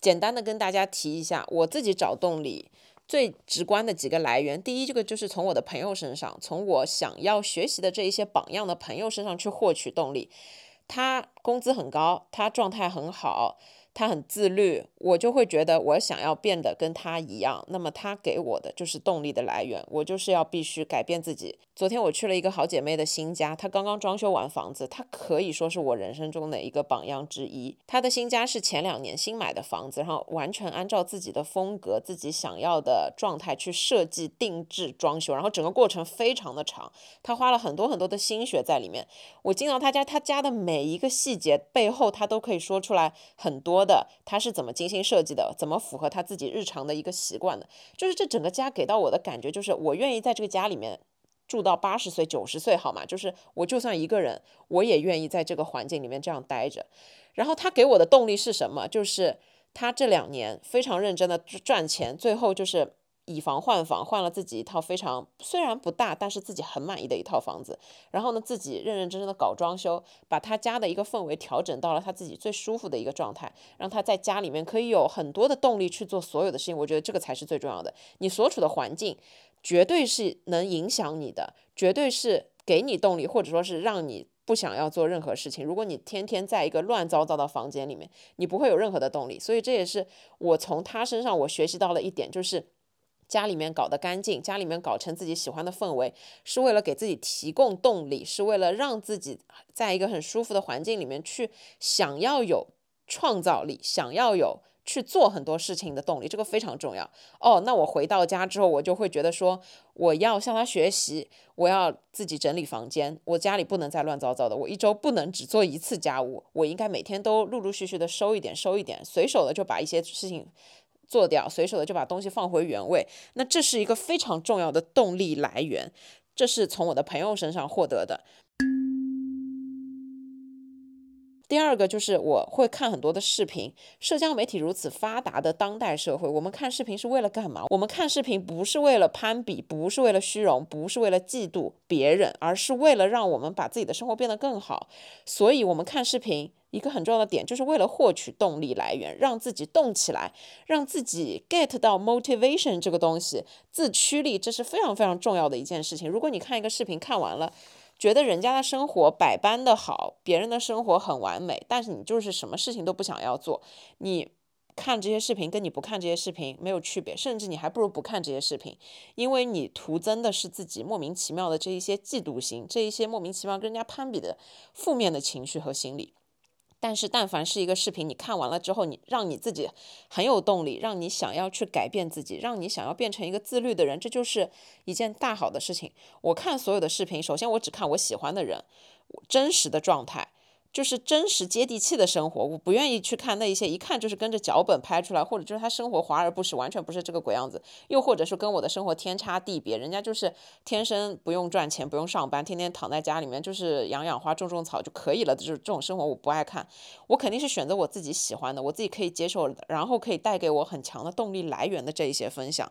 简单的跟大家提一下，我自己找动力最直观的几个来源。第一，这个就是从我的朋友身上，从我想要学习的这一些榜样的朋友身上去获取动力。他工资很高，他状态很好。他很自律，我就会觉得我想要变得跟他一样。那么他给我的就是动力的来源，我就是要必须改变自己。昨天我去了一个好姐妹的新家，她刚刚装修完房子，她可以说是我人生中的一个榜样之一。她的新家是前两年新买的房子，然后完全按照自己的风格、自己想要的状态去设计、定制装修，然后整个过程非常的长，她花了很多很多的心血在里面。我进到她家，她家的每一个细节背后，她都可以说出来很多。的他是怎么精心设计的？怎么符合他自己日常的一个习惯的？就是这整个家给到我的感觉，就是我愿意在这个家里面住到八十岁、九十岁，好吗？就是我就算一个人，我也愿意在这个环境里面这样待着。然后他给我的动力是什么？就是他这两年非常认真的赚钱，最后就是。以房换房，换了自己一套非常虽然不大，但是自己很满意的一套房子。然后呢，自己认认真真的搞装修，把他家的一个氛围调整到了他自己最舒服的一个状态，让他在家里面可以有很多的动力去做所有的事情。我觉得这个才是最重要的。你所处的环境绝对是能影响你的，绝对是给你动力，或者说是让你不想要做任何事情。如果你天天在一个乱糟糟的房间里面，你不会有任何的动力。所以这也是我从他身上我学习到了一点，就是。家里面搞得干净，家里面搞成自己喜欢的氛围，是为了给自己提供动力，是为了让自己在一个很舒服的环境里面去想要有创造力，想要有去做很多事情的动力，这个非常重要哦。那我回到家之后，我就会觉得说，我要向他学习，我要自己整理房间，我家里不能再乱糟糟的，我一周不能只做一次家务，我应该每天都陆陆续续的收一点，收一点，随手的就把一些事情。做掉，随手的就把东西放回原位，那这是一个非常重要的动力来源，这是从我的朋友身上获得的。第二个就是我会看很多的视频，社交媒体如此发达的当代社会，我们看视频是为了干嘛？我们看视频不是为了攀比，不是为了虚荣，不是为了嫉妒别人，而是为了让我们把自己的生活变得更好。所以，我们看视频一个很重要的点，就是为了获取动力来源，让自己动起来，让自己 get 到 motivation 这个东西，自驱力，这是非常非常重要的一件事情。如果你看一个视频看完了，觉得人家的生活百般的好，别人的生活很完美，但是你就是什么事情都不想要做。你看这些视频，跟你不看这些视频没有区别，甚至你还不如不看这些视频，因为你徒增的是自己莫名其妙的这一些嫉妒心，这一些莫名其妙跟人家攀比的负面的情绪和心理。但是，但凡是一个视频，你看完了之后，你让你自己很有动力，让你想要去改变自己，让你想要变成一个自律的人，这就是一件大好的事情。我看所有的视频，首先我只看我喜欢的人真实的状态。就是真实接地气的生活，我不愿意去看那一些一看就是跟着脚本拍出来，或者就是他生活华而不实，完全不是这个鬼样子。又或者说跟我的生活天差地别，人家就是天生不用赚钱，不用上班，天天躺在家里面就是养养花、种种草就可以了。就是这种生活我不爱看，我肯定是选择我自己喜欢的，我自己可以接受，然后可以带给我很强的动力来源的这一些分享。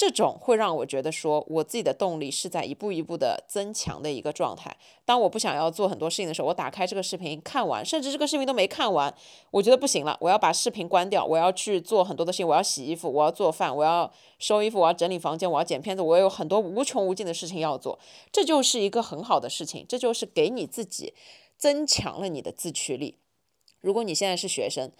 这种会让我觉得说，我自己的动力是在一步一步的增强的一个状态。当我不想要做很多事情的时候，我打开这个视频看完，甚至这个视频都没看完，我觉得不行了，我要把视频关掉，我要去做很多的事情，我要洗衣服，我要做饭，我要收衣服，我要整理房间，我要剪片子，我有很多无穷无尽的事情要做。这就是一个很好的事情，这就是给你自己增强了你的自驱力。如果你现在是学生，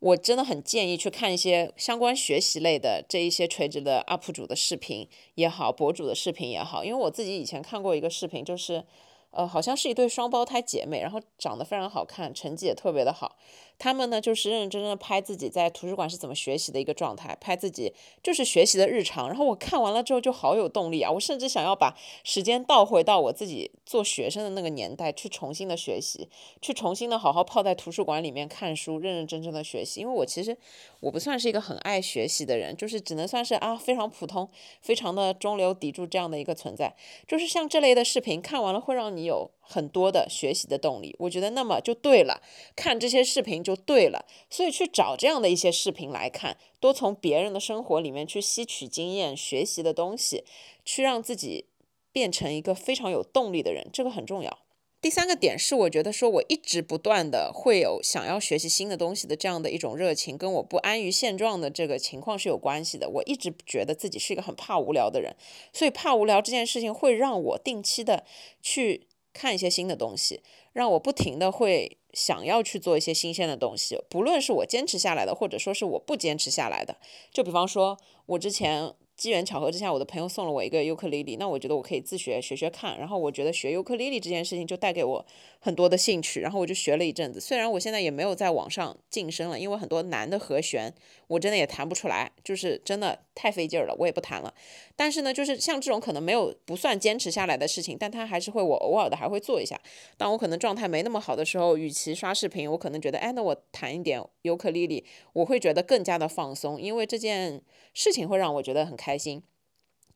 我真的很建议去看一些相关学习类的这一些垂直的 UP 主的视频也好，博主的视频也好，因为我自己以前看过一个视频，就是，呃，好像是一对双胞胎姐妹，然后长得非常好看，成绩也特别的好。他们呢，就是认认真真的拍自己在图书馆是怎么学习的一个状态，拍自己就是学习的日常。然后我看完了之后就好有动力啊！我甚至想要把时间倒回到我自己做学生的那个年代，去重新的学习，去重新的好好泡在图书馆里面看书，认认真真的学习。因为我其实我不算是一个很爱学习的人，就是只能算是啊非常普通、非常的中流砥柱这样的一个存在。就是像这类的视频看完了，会让你有很多的学习的动力。我觉得那么就对了，看这些视频。就对了，所以去找这样的一些视频来看，多从别人的生活里面去吸取经验、学习的东西，去让自己变成一个非常有动力的人，这个很重要。第三个点是，我觉得说我一直不断的会有想要学习新的东西的这样的一种热情，跟我不安于现状的这个情况是有关系的。我一直觉得自己是一个很怕无聊的人，所以怕无聊这件事情会让我定期的去看一些新的东西，让我不停的会。想要去做一些新鲜的东西，不论是我坚持下来的，或者说是我不坚持下来的，就比方说，我之前。机缘巧合之下，我的朋友送了我一个尤克里里，那我觉得我可以自学学学看。然后我觉得学尤克里里这件事情就带给我很多的兴趣，然后我就学了一阵子。虽然我现在也没有在网上晋升了，因为很多难的和弦我真的也弹不出来，就是真的太费劲儿了，我也不弹了。但是呢，就是像这种可能没有不算坚持下来的事情，但它还是会我偶尔的还会做一下。当我可能状态没那么好的时候，与其刷视频，我可能觉得，哎，那我弹一点尤克里里，我会觉得更加的放松，因为这件事情会让我觉得很开。开心。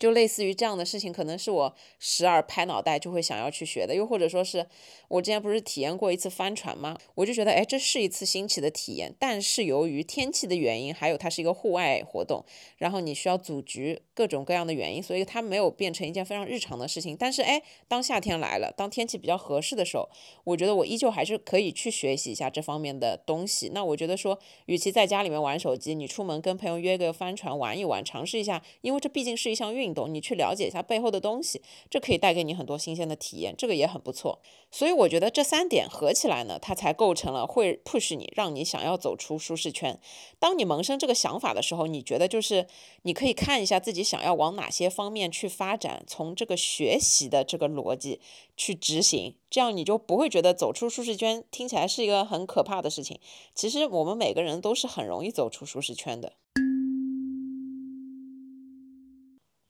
就类似于这样的事情，可能是我时而拍脑袋就会想要去学的，又或者说是我之前不是体验过一次帆船吗？我就觉得，哎，这是一次新奇的体验。但是由于天气的原因，还有它是一个户外活动，然后你需要组局，各种各样的原因，所以它没有变成一件非常日常的事情。但是，哎，当夏天来了，当天气比较合适的时候，我觉得我依旧还是可以去学习一下这方面的东西。那我觉得说，与其在家里面玩手机，你出门跟朋友约个帆船玩一玩，尝试一下，因为这毕竟是一项运。动，你去了解一下背后的东西，这可以带给你很多新鲜的体验，这个也很不错。所以我觉得这三点合起来呢，它才构成了会 push 你，让你想要走出舒适圈。当你萌生这个想法的时候，你觉得就是你可以看一下自己想要往哪些方面去发展，从这个学习的这个逻辑去执行，这样你就不会觉得走出舒适圈听起来是一个很可怕的事情。其实我们每个人都是很容易走出舒适圈的。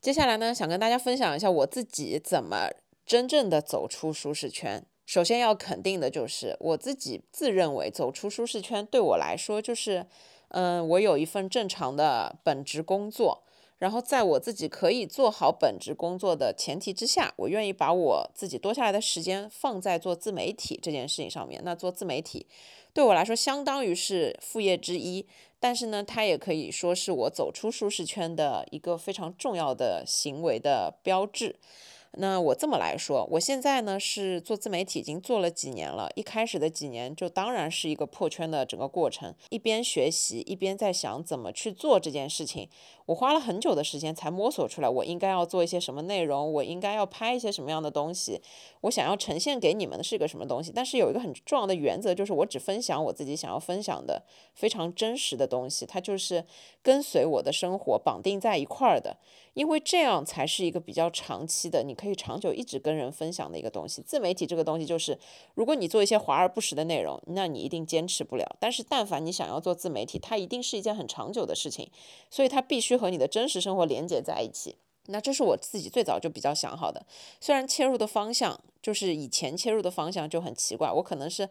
接下来呢，想跟大家分享一下我自己怎么真正的走出舒适圈。首先要肯定的就是，我自己自认为走出舒适圈对我来说就是，嗯，我有一份正常的本职工作，然后在我自己可以做好本职工作的前提之下，我愿意把我自己多下来的时间放在做自媒体这件事情上面。那做自媒体对我来说相当于是副业之一，但是呢，它也可以说是我走出舒适圈的一个非常重要的行为的标志。那我这么来说，我现在呢是做自媒体，已经做了几年了。一开始的几年，就当然是一个破圈的整个过程，一边学习，一边在想怎么去做这件事情。我花了很久的时间才摸索出来，我应该要做一些什么内容，我应该要拍一些什么样的东西，我想要呈现给你们的是一个什么东西。但是有一个很重要的原则，就是我只分享我自己想要分享的非常真实的东西，它就是跟随我的生活绑定在一块儿的。因为这样才是一个比较长期的，你可以长久一直跟人分享的一个东西。自媒体这个东西就是，如果你做一些华而不实的内容，那你一定坚持不了。但是，但凡你想要做自媒体，它一定是一件很长久的事情，所以它必须和你的真实生活连接在一起。那这是我自己最早就比较想好的。虽然切入的方向就是以前切入的方向就很奇怪，我可能是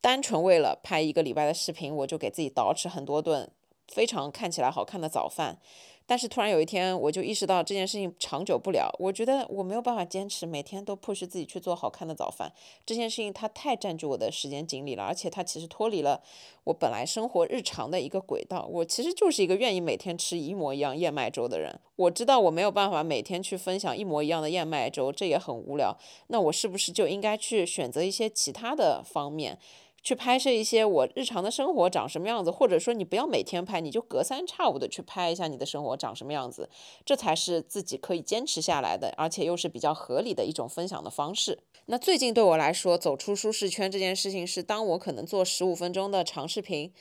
单纯为了拍一个礼拜的视频，我就给自己捯饬很多顿非常看起来好看的早饭。但是突然有一天，我就意识到这件事情长久不了。我觉得我没有办法坚持每天都迫使自己去做好看的早饭。这件事情它太占据我的时间精力了，而且它其实脱离了我本来生活日常的一个轨道。我其实就是一个愿意每天吃一模一样燕麦粥的人。我知道我没有办法每天去分享一模一样的燕麦粥，这也很无聊。那我是不是就应该去选择一些其他的方面？去拍摄一些我日常的生活长什么样子，或者说你不要每天拍，你就隔三差五的去拍一下你的生活长什么样子，这才是自己可以坚持下来的，而且又是比较合理的一种分享的方式。那最近对我来说，走出舒适圈这件事情是，当我可能做十五分钟的长视频。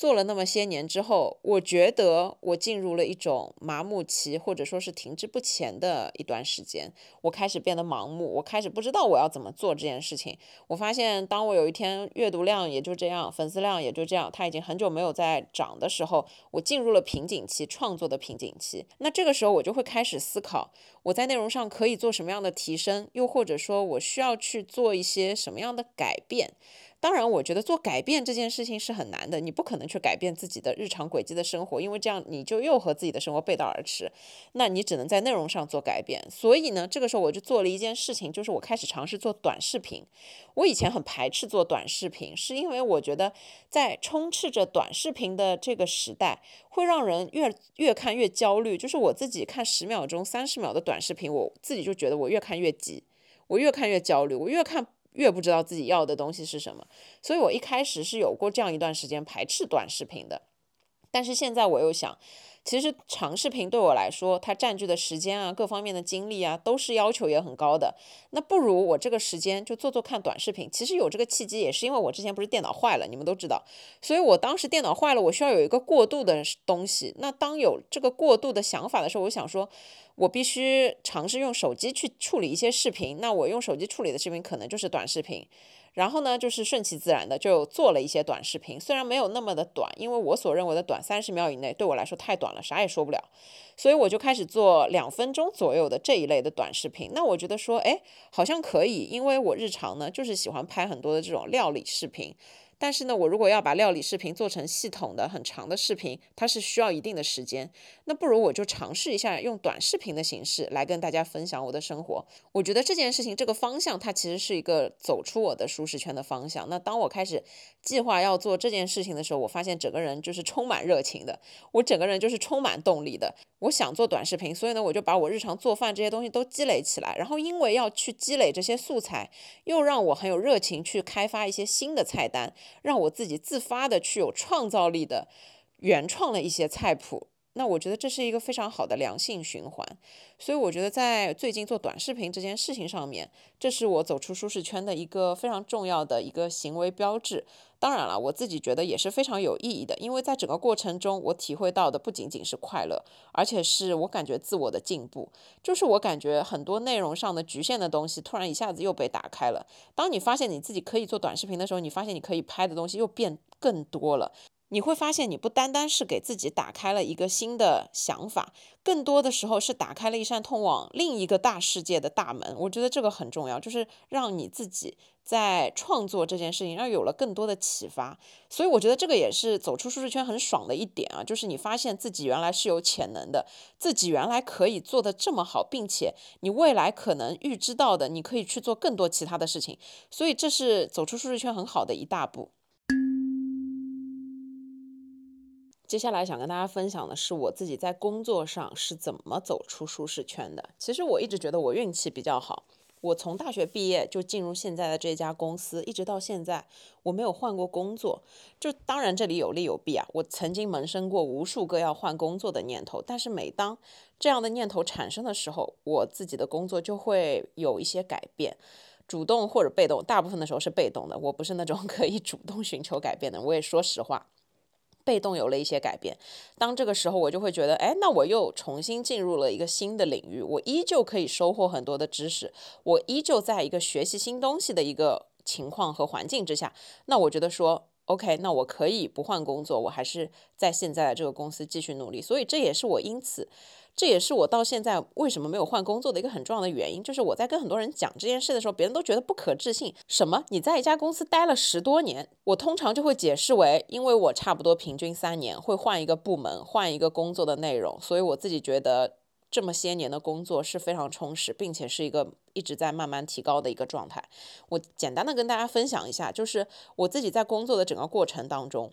做了那么些年之后，我觉得我进入了一种麻木期，或者说是停滞不前的一段时间。我开始变得盲目，我开始不知道我要怎么做这件事情。我发现，当我有一天阅读量也就这样，粉丝量也就这样，它已经很久没有在涨的时候，我进入了瓶颈期，创作的瓶颈期。那这个时候，我就会开始思考，我在内容上可以做什么样的提升，又或者说我需要去做一些什么样的改变。当然，我觉得做改变这件事情是很难的，你不可能去改变自己的日常轨迹的生活，因为这样你就又和自己的生活背道而驰。那你只能在内容上做改变。所以呢，这个时候我就做了一件事情，就是我开始尝试做短视频。我以前很排斥做短视频，是因为我觉得在充斥着短视频的这个时代，会让人越越看越焦虑。就是我自己看十秒钟、三十秒的短视频，我自己就觉得我越看越急，我越看越焦虑，我越看。越不知道自己要的东西是什么，所以我一开始是有过这样一段时间排斥短视频的，但是现在我又想。其实长视频对我来说，它占据的时间啊，各方面的精力啊，都是要求也很高的。那不如我这个时间就做做看短视频。其实有这个契机，也是因为我之前不是电脑坏了，你们都知道，所以我当时电脑坏了，我需要有一个过渡的东西。那当有这个过渡的想法的时候，我想说，我必须尝试用手机去处理一些视频。那我用手机处理的视频，可能就是短视频。然后呢，就是顺其自然的就做了一些短视频，虽然没有那么的短，因为我所认为的短三十秒以内对我来说太短了，啥也说不了，所以我就开始做两分钟左右的这一类的短视频。那我觉得说，哎，好像可以，因为我日常呢就是喜欢拍很多的这种料理视频。但是呢，我如果要把料理视频做成系统的很长的视频，它是需要一定的时间。那不如我就尝试一下用短视频的形式来跟大家分享我的生活。我觉得这件事情这个方向，它其实是一个走出我的舒适圈的方向。那当我开始计划要做这件事情的时候，我发现整个人就是充满热情的，我整个人就是充满动力的。我想做短视频，所以呢，我就把我日常做饭这些东西都积累起来。然后因为要去积累这些素材，又让我很有热情去开发一些新的菜单。让我自己自发的去有创造力的原创了一些菜谱，那我觉得这是一个非常好的良性循环。所以我觉得在最近做短视频这件事情上面，这是我走出舒适圈的一个非常重要的一个行为标志。当然了，我自己觉得也是非常有意义的，因为在整个过程中，我体会到的不仅仅是快乐，而且是我感觉自我的进步。就是我感觉很多内容上的局限的东西，突然一下子又被打开了。当你发现你自己可以做短视频的时候，你发现你可以拍的东西又变更多了。你会发现，你不单单是给自己打开了一个新的想法，更多的时候是打开了一扇通往另一个大世界的大门。我觉得这个很重要，就是让你自己。在创作这件事情上有了更多的启发，所以我觉得这个也是走出舒适圈很爽的一点啊，就是你发现自己原来是有潜能的，自己原来可以做的这么好，并且你未来可能预知到的，你可以去做更多其他的事情，所以这是走出舒适圈很好的一大步。接下来想跟大家分享的是我自己在工作上是怎么走出舒适圈的。其实我一直觉得我运气比较好。我从大学毕业就进入现在的这家公司，一直到现在，我没有换过工作。就当然这里有利有弊啊。我曾经萌生过无数个要换工作的念头，但是每当这样的念头产生的时候，我自己的工作就会有一些改变，主动或者被动，大部分的时候是被动的。我不是那种 可以主动寻求改变的。我也说实话。被动有了一些改变，当这个时候我就会觉得，哎，那我又重新进入了一个新的领域，我依旧可以收获很多的知识，我依旧在一个学习新东西的一个情况和环境之下，那我觉得说。OK，那我可以不换工作，我还是在现在的这个公司继续努力。所以这也是我因此，这也是我到现在为什么没有换工作的一个很重要的原因。就是我在跟很多人讲这件事的时候，别人都觉得不可置信。什么？你在一家公司待了十多年？我通常就会解释为，因为我差不多平均三年会换一个部门，换一个工作的内容，所以我自己觉得。这么些年的工作是非常充实，并且是一个一直在慢慢提高的一个状态。我简单的跟大家分享一下，就是我自己在工作的整个过程当中，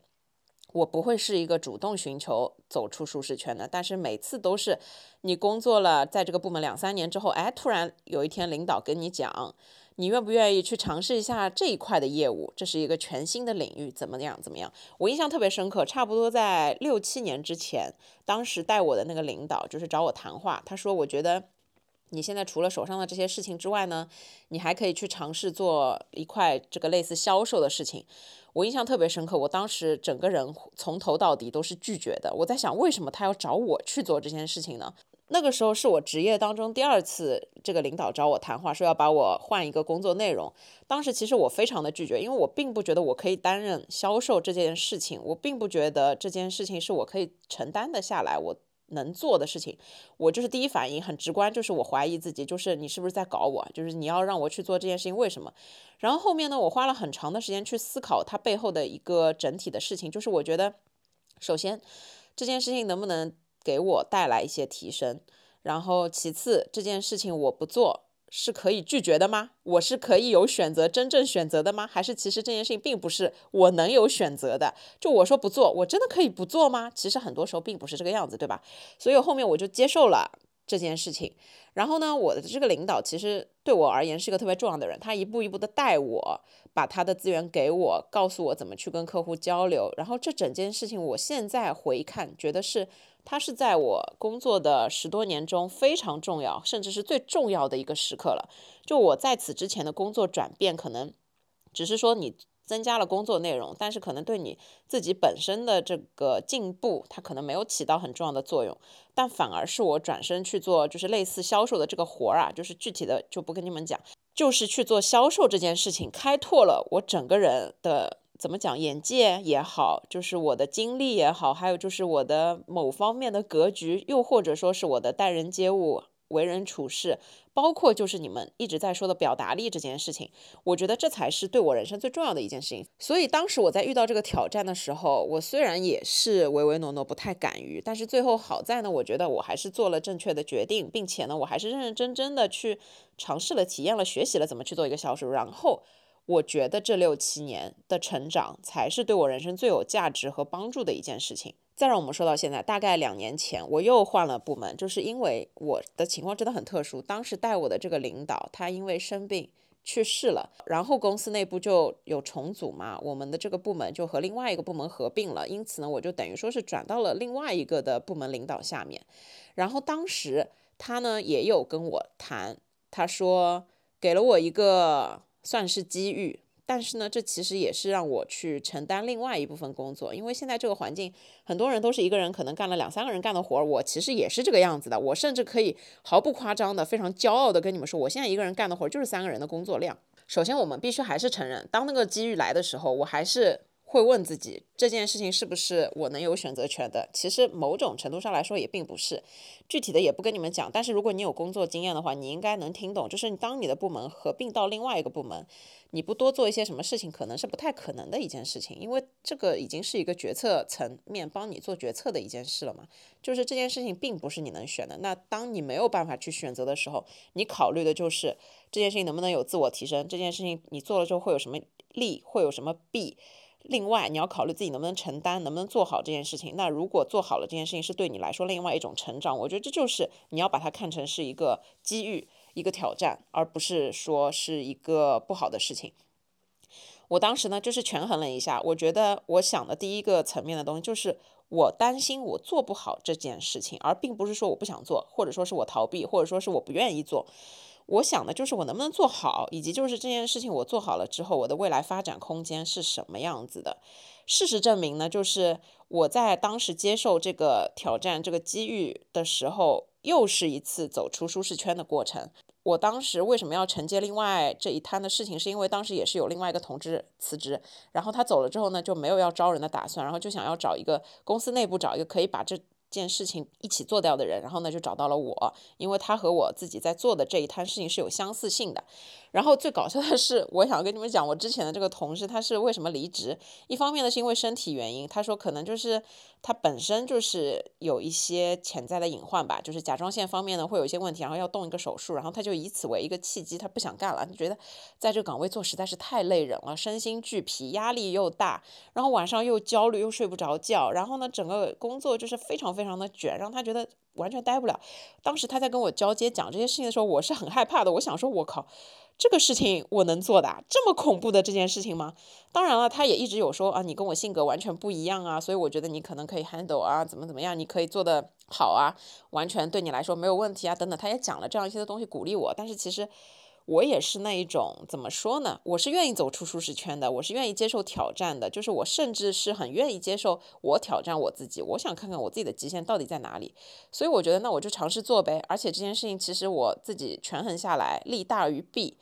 我不会是一个主动寻求走出舒适圈的，但是每次都是你工作了在这个部门两三年之后，哎，突然有一天领导跟你讲。你愿不愿意去尝试一下这一块的业务？这是一个全新的领域，怎么样？怎么样？我印象特别深刻，差不多在六七年之前，当时带我的那个领导就是找我谈话，他说：“我觉得你现在除了手上的这些事情之外呢，你还可以去尝试做一块这个类似销售的事情。”我印象特别深刻，我当时整个人从头到底都是拒绝的。我在想，为什么他要找我去做这件事情呢？那个时候是我职业当中第二次，这个领导找我谈话，说要把我换一个工作内容。当时其实我非常的拒绝，因为我并不觉得我可以担任销售这件事情，我并不觉得这件事情是我可以承担的下来，我能做的事情。我就是第一反应很直观，就是我怀疑自己，就是你是不是在搞我？就是你要让我去做这件事情，为什么？然后后面呢，我花了很长的时间去思考它背后的一个整体的事情，就是我觉得，首先这件事情能不能。给我带来一些提升，然后其次这件事情我不做是可以拒绝的吗？我是可以有选择，真正选择的吗？还是其实这件事情并不是我能有选择的？就我说不做，我真的可以不做吗？其实很多时候并不是这个样子，对吧？所以后面我就接受了。这件事情，然后呢，我的这个领导其实对我而言是个特别重要的人，他一步一步的带我，把他的资源给我，告诉我怎么去跟客户交流。然后这整件事情，我现在回看，觉得是它是在我工作的十多年中非常重要，甚至是最重要的一个时刻了。就我在此之前的工作转变，可能只是说你。增加了工作内容，但是可能对你自己本身的这个进步，它可能没有起到很重要的作用，但反而是我转身去做，就是类似销售的这个活儿啊，就是具体的就不跟你们讲，就是去做销售这件事情，开拓了我整个人的怎么讲眼界也好，就是我的经历也好，还有就是我的某方面的格局，又或者说是我的待人接物。为人处事，包括就是你们一直在说的表达力这件事情，我觉得这才是对我人生最重要的一件事情。所以当时我在遇到这个挑战的时候，我虽然也是唯唯诺诺，不太敢于，但是最后好在呢，我觉得我还是做了正确的决定，并且呢，我还是认认真真的去尝试了、体验了、学习了怎么去做一个销售。然后我觉得这六七年的成长，才是对我人生最有价值和帮助的一件事情。再让我们说到现在，大概两年前我又换了部门，就是因为我的情况真的很特殊。当时带我的这个领导，他因为生病去世了，然后公司内部就有重组嘛，我们的这个部门就和另外一个部门合并了，因此呢，我就等于说是转到了另外一个的部门领导下面。然后当时他呢也有跟我谈，他说给了我一个算是机遇。但是呢，这其实也是让我去承担另外一部分工作，因为现在这个环境，很多人都是一个人可能干了两三个人干的活儿，我其实也是这个样子的。我甚至可以毫不夸张的、非常骄傲的跟你们说，我现在一个人干的活儿就是三个人的工作量。首先，我们必须还是承认，当那个机遇来的时候，我还是会问自己这件事情是不是我能有选择权的？其实某种程度上来说也并不是，具体的也不跟你们讲。但是如果你有工作经验的话，你应该能听懂，就是当你的部门合并到另外一个部门，你不多做一些什么事情，可能是不太可能的一件事情，因为这个已经是一个决策层面帮你做决策的一件事了嘛。就是这件事情并不是你能选的。那当你没有办法去选择的时候，你考虑的就是这件事情能不能有自我提升，这件事情你做了之后会有什么利，会有什么弊。另外，你要考虑自己能不能承担，能不能做好这件事情。那如果做好了这件事情，是对你来说另外一种成长。我觉得这就是你要把它看成是一个机遇、一个挑战，而不是说是一个不好的事情。我当时呢，就是权衡了一下，我觉得我想的第一个层面的东西，就是我担心我做不好这件事情，而并不是说我不想做，或者说是我逃避，或者说是我不愿意做。我想的就是我能不能做好，以及就是这件事情我做好了之后，我的未来发展空间是什么样子的。事实证明呢，就是我在当时接受这个挑战、这个机遇的时候，又是一次走出舒适圈的过程。我当时为什么要承接另外这一摊的事情，是因为当时也是有另外一个同志辞职，然后他走了之后呢，就没有要招人的打算，然后就想要找一个公司内部找一个可以把这。件事情一起做掉的人，然后呢就找到了我，因为他和我自己在做的这一摊事情是有相似性的。然后最搞笑的是，我想跟你们讲，我之前的这个同事他是为什么离职？一方面呢是因为身体原因，他说可能就是他本身就是有一些潜在的隐患吧，就是甲状腺方面呢会有一些问题，然后要动一个手术，然后他就以此为一个契机，他不想干了，他觉得在这个岗位做实在是太累人了，身心俱疲，压力又大，然后晚上又焦虑又睡不着觉，然后呢整个工作就是非常非常的卷，让他觉得完全待不了。当时他在跟我交接讲这些事情的时候，我是很害怕的，我想说，我靠。这个事情我能做的这么恐怖的这件事情吗？当然了，他也一直有说啊，你跟我性格完全不一样啊，所以我觉得你可能可以 handle 啊，怎么怎么样，你可以做的好啊，完全对你来说没有问题啊，等等，他也讲了这样一些的东西鼓励我，但是其实。我也是那一种怎么说呢？我是愿意走出舒适圈的，我是愿意接受挑战的，就是我甚至是很愿意接受我挑战我自己，我想看看我自己的极限到底在哪里。所以我觉得那我就尝试做呗。而且这件事情其实我自己权衡下来，利大于弊，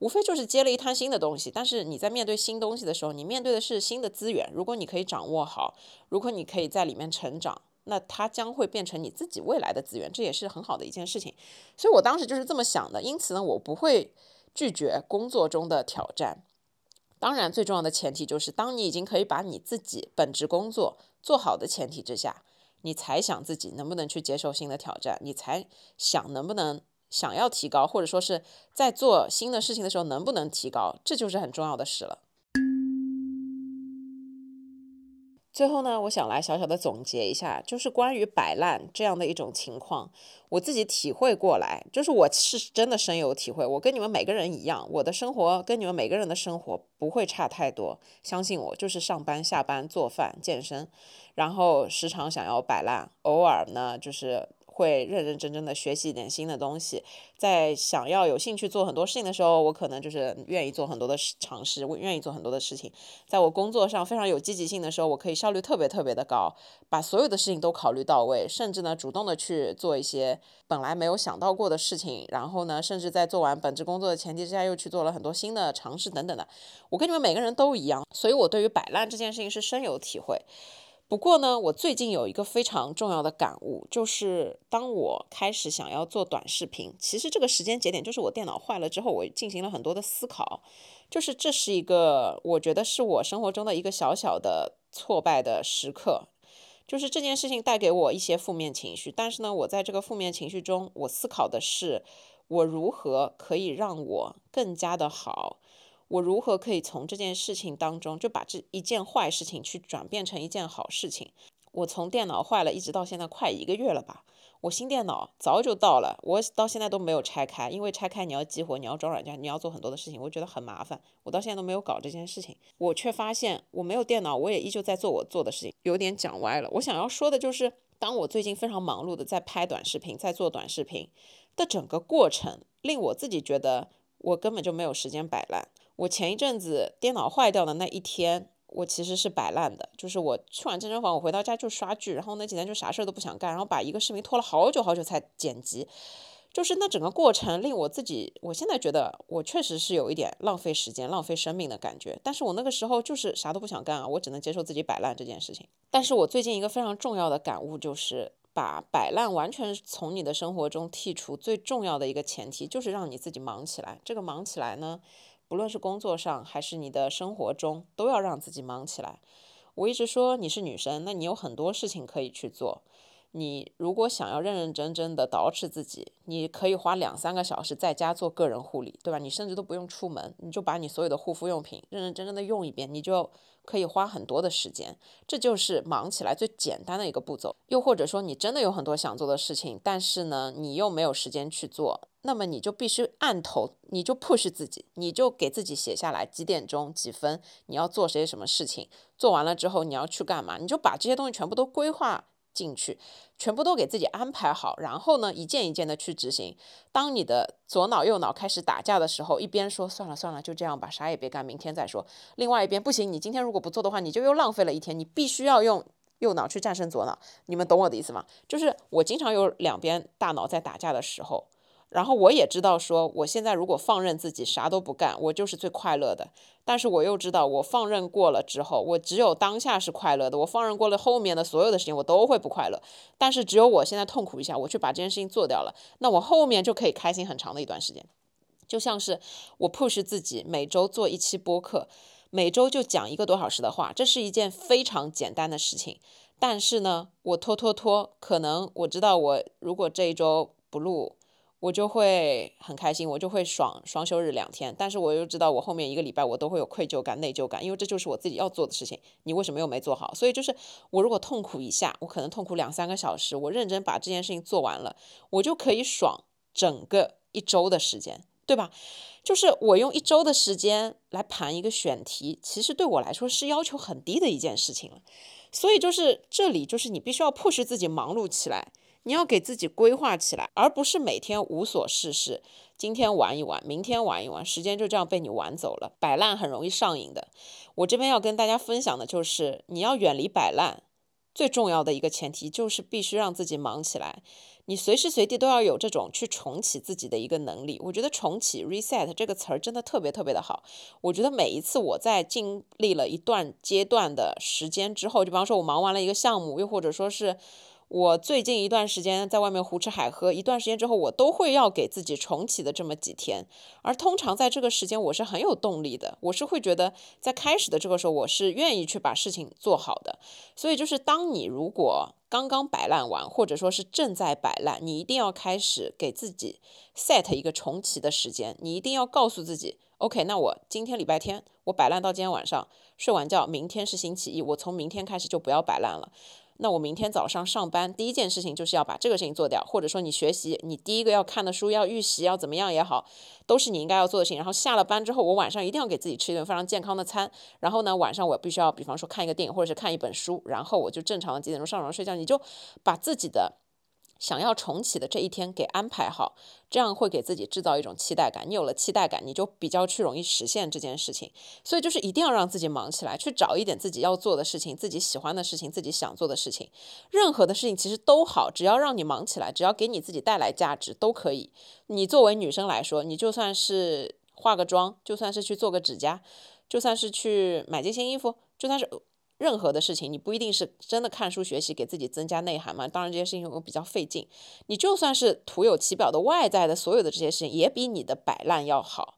无非就是接了一摊新的东西。但是你在面对新东西的时候，你面对的是新的资源。如果你可以掌握好，如果你可以在里面成长。那它将会变成你自己未来的资源，这也是很好的一件事情。所以我当时就是这么想的。因此呢，我不会拒绝工作中的挑战。当然，最重要的前提就是，当你已经可以把你自己本职工作做好的前提之下，你才想自己能不能去接受新的挑战，你才想能不能想要提高，或者说是在做新的事情的时候能不能提高，这就是很重要的事了。最后呢，我想来小小的总结一下，就是关于摆烂这样的一种情况，我自己体会过来，就是我是真的深有体会。我跟你们每个人一样，我的生活跟你们每个人的生活不会差太多，相信我，就是上班、下班、做饭、健身，然后时常想要摆烂，偶尔呢就是。会认认真真的学习一点新的东西，在想要有兴趣做很多事情的时候，我可能就是愿意做很多的尝试，我愿意做很多的事情。在我工作上非常有积极性的时候，我可以效率特别特别的高，把所有的事情都考虑到位，甚至呢主动的去做一些本来没有想到过的事情。然后呢，甚至在做完本职工作的前提之下，又去做了很多新的尝试等等的。我跟你们每个人都一样，所以我对于摆烂这件事情是深有体会。不过呢，我最近有一个非常重要的感悟，就是当我开始想要做短视频，其实这个时间节点就是我电脑坏了之后，我进行了很多的思考，就是这是一个我觉得是我生活中的一个小小的挫败的时刻，就是这件事情带给我一些负面情绪，但是呢，我在这个负面情绪中，我思考的是我如何可以让我更加的好。我如何可以从这件事情当中就把这一件坏事情去转变成一件好事情？我从电脑坏了一直到现在快一个月了吧，我新电脑早就到了，我到现在都没有拆开，因为拆开你要激活，你要装软件，你要做很多的事情，我觉得很麻烦，我到现在都没有搞这件事情。我却发现我没有电脑，我也依旧在做我做的事情，有点讲歪了。我想要说的就是，当我最近非常忙碌的在拍短视频，在做短视频的整个过程，令我自己觉得我根本就没有时间摆烂。我前一阵子电脑坏掉的那一天，我其实是摆烂的，就是我去完健身房，我回到家就刷剧，然后那几天就啥事儿都不想干，然后把一个视频拖了好久好久才剪辑，就是那整个过程令我自己，我现在觉得我确实是有一点浪费时间、浪费生命的感觉。但是我那个时候就是啥都不想干啊，我只能接受自己摆烂这件事情。但是我最近一个非常重要的感悟就是，把摆烂完全从你的生活中剔除，最重要的一个前提就是让你自己忙起来。这个忙起来呢，不论是工作上还是你的生活中，都要让自己忙起来。我一直说你是女生，那你有很多事情可以去做。你如果想要认认真真的捯饬自己，你可以花两三个小时在家做个人护理，对吧？你甚至都不用出门，你就把你所有的护肤用品认认真真的用一遍，你就可以花很多的时间。这就是忙起来最简单的一个步骤。又或者说，你真的有很多想做的事情，但是呢，你又没有时间去做，那么你就必须按头，你就 push 自己，你就给自己写下来几点钟几分你要做些什么事情，做完了之后你要去干嘛，你就把这些东西全部都规划。进去，全部都给自己安排好，然后呢，一件一件的去执行。当你的左脑右脑开始打架的时候，一边说算了算了，就这样吧，啥也别干，明天再说。另外一边不行，你今天如果不做的话，你就又浪费了一天。你必须要用右脑去战胜左脑，你们懂我的意思吗？就是我经常有两边大脑在打架的时候。然后我也知道，说我现在如果放任自己啥都不干，我就是最快乐的。但是我又知道，我放任过了之后，我只有当下是快乐的。我放任过了后面的所有的事情，我都会不快乐。但是只有我现在痛苦一下，我去把这件事情做掉了，那我后面就可以开心很长的一段时间。就像是我 push 自己每周做一期播客，每周就讲一个多小时的话，这是一件非常简单的事情。但是呢，我拖拖拖，可能我知道我如果这一周不录。我就会很开心，我就会爽双休日两天，但是我又知道我后面一个礼拜我都会有愧疚感、内疚感，因为这就是我自己要做的事情，你为什么又没做好？所以就是我如果痛苦一下，我可能痛苦两三个小时，我认真把这件事情做完了，我就可以爽整个一周的时间，对吧？就是我用一周的时间来盘一个选题，其实对我来说是要求很低的一件事情了。所以就是这里就是你必须要迫使自己忙碌起来。你要给自己规划起来，而不是每天无所事事，今天玩一玩，明天玩一玩，时间就这样被你玩走了。摆烂很容易上瘾的。我这边要跟大家分享的就是，你要远离摆烂，最重要的一个前提就是必须让自己忙起来。你随时随地都要有这种去重启自己的一个能力。我觉得重启 （reset） 这个词儿真的特别特别的好。我觉得每一次我在经历了一段阶段的时间之后，就比方说我忙完了一个项目，又或者说是。我最近一段时间在外面胡吃海喝，一段时间之后，我都会要给自己重启的这么几天。而通常在这个时间，我是很有动力的，我是会觉得在开始的这个时候，我是愿意去把事情做好的。所以就是当你如果刚刚摆烂完，或者说是正在摆烂，你一定要开始给自己 set 一个重启的时间。你一定要告诉自己，OK，那我今天礼拜天，我摆烂到今天晚上，睡完觉，明天是星期一，我从明天开始就不要摆烂了。那我明天早上上班第一件事情就是要把这个事情做掉，或者说你学习，你第一个要看的书要预习要怎么样也好，都是你应该要做的事情。然后下了班之后，我晚上一定要给自己吃一顿非常健康的餐。然后呢，晚上我必须要，比方说看一个电影或者是看一本书，然后我就正常的几点钟上床睡觉。你就把自己的。想要重启的这一天给安排好，这样会给自己制造一种期待感。你有了期待感，你就比较去容易实现这件事情。所以就是一定要让自己忙起来，去找一点自己要做的事情、自己喜欢的事情、自己想做的事情。任何的事情其实都好，只要让你忙起来，只要给你自己带来价值都可以。你作为女生来说，你就算是化个妆，就算是去做个指甲，就算是去买件新衣服，就算是。任何的事情，你不一定是真的看书学习，给自己增加内涵嘛？当然，这些事情又比较费劲。你就算是徒有其表的外在的所有的这些事情，也比你的摆烂要好。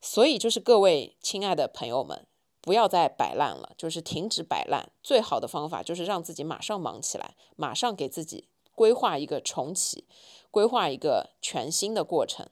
所以，就是各位亲爱的朋友们，不要再摆烂了，就是停止摆烂。最好的方法就是让自己马上忙起来，马上给自己规划一个重启，规划一个全新的过程。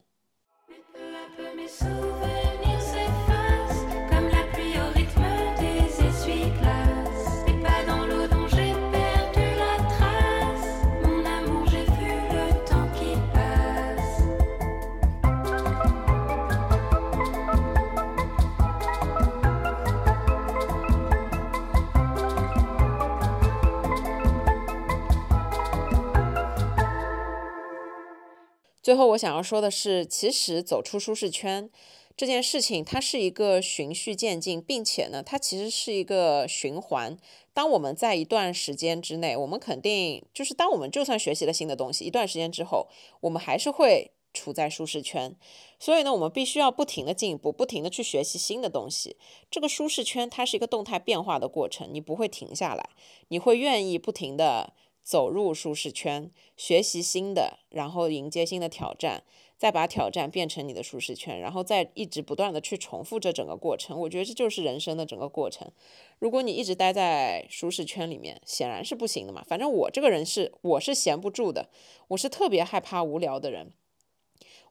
最后我想要说的是，其实走出舒适圈这件事情，它是一个循序渐进，并且呢，它其实是一个循环。当我们在一段时间之内，我们肯定就是当我们就算学习了新的东西，一段时间之后，我们还是会处在舒适圈。所以呢，我们必须要不停的进步，不停的去学习新的东西。这个舒适圈它是一个动态变化的过程，你不会停下来，你会愿意不停的走入舒适圈，学习新的，然后迎接新的挑战。再把挑战变成你的舒适圈，然后再一直不断的去重复这整个过程，我觉得这就是人生的整个过程。如果你一直待在舒适圈里面，显然是不行的嘛。反正我这个人是，我是闲不住的，我是特别害怕无聊的人。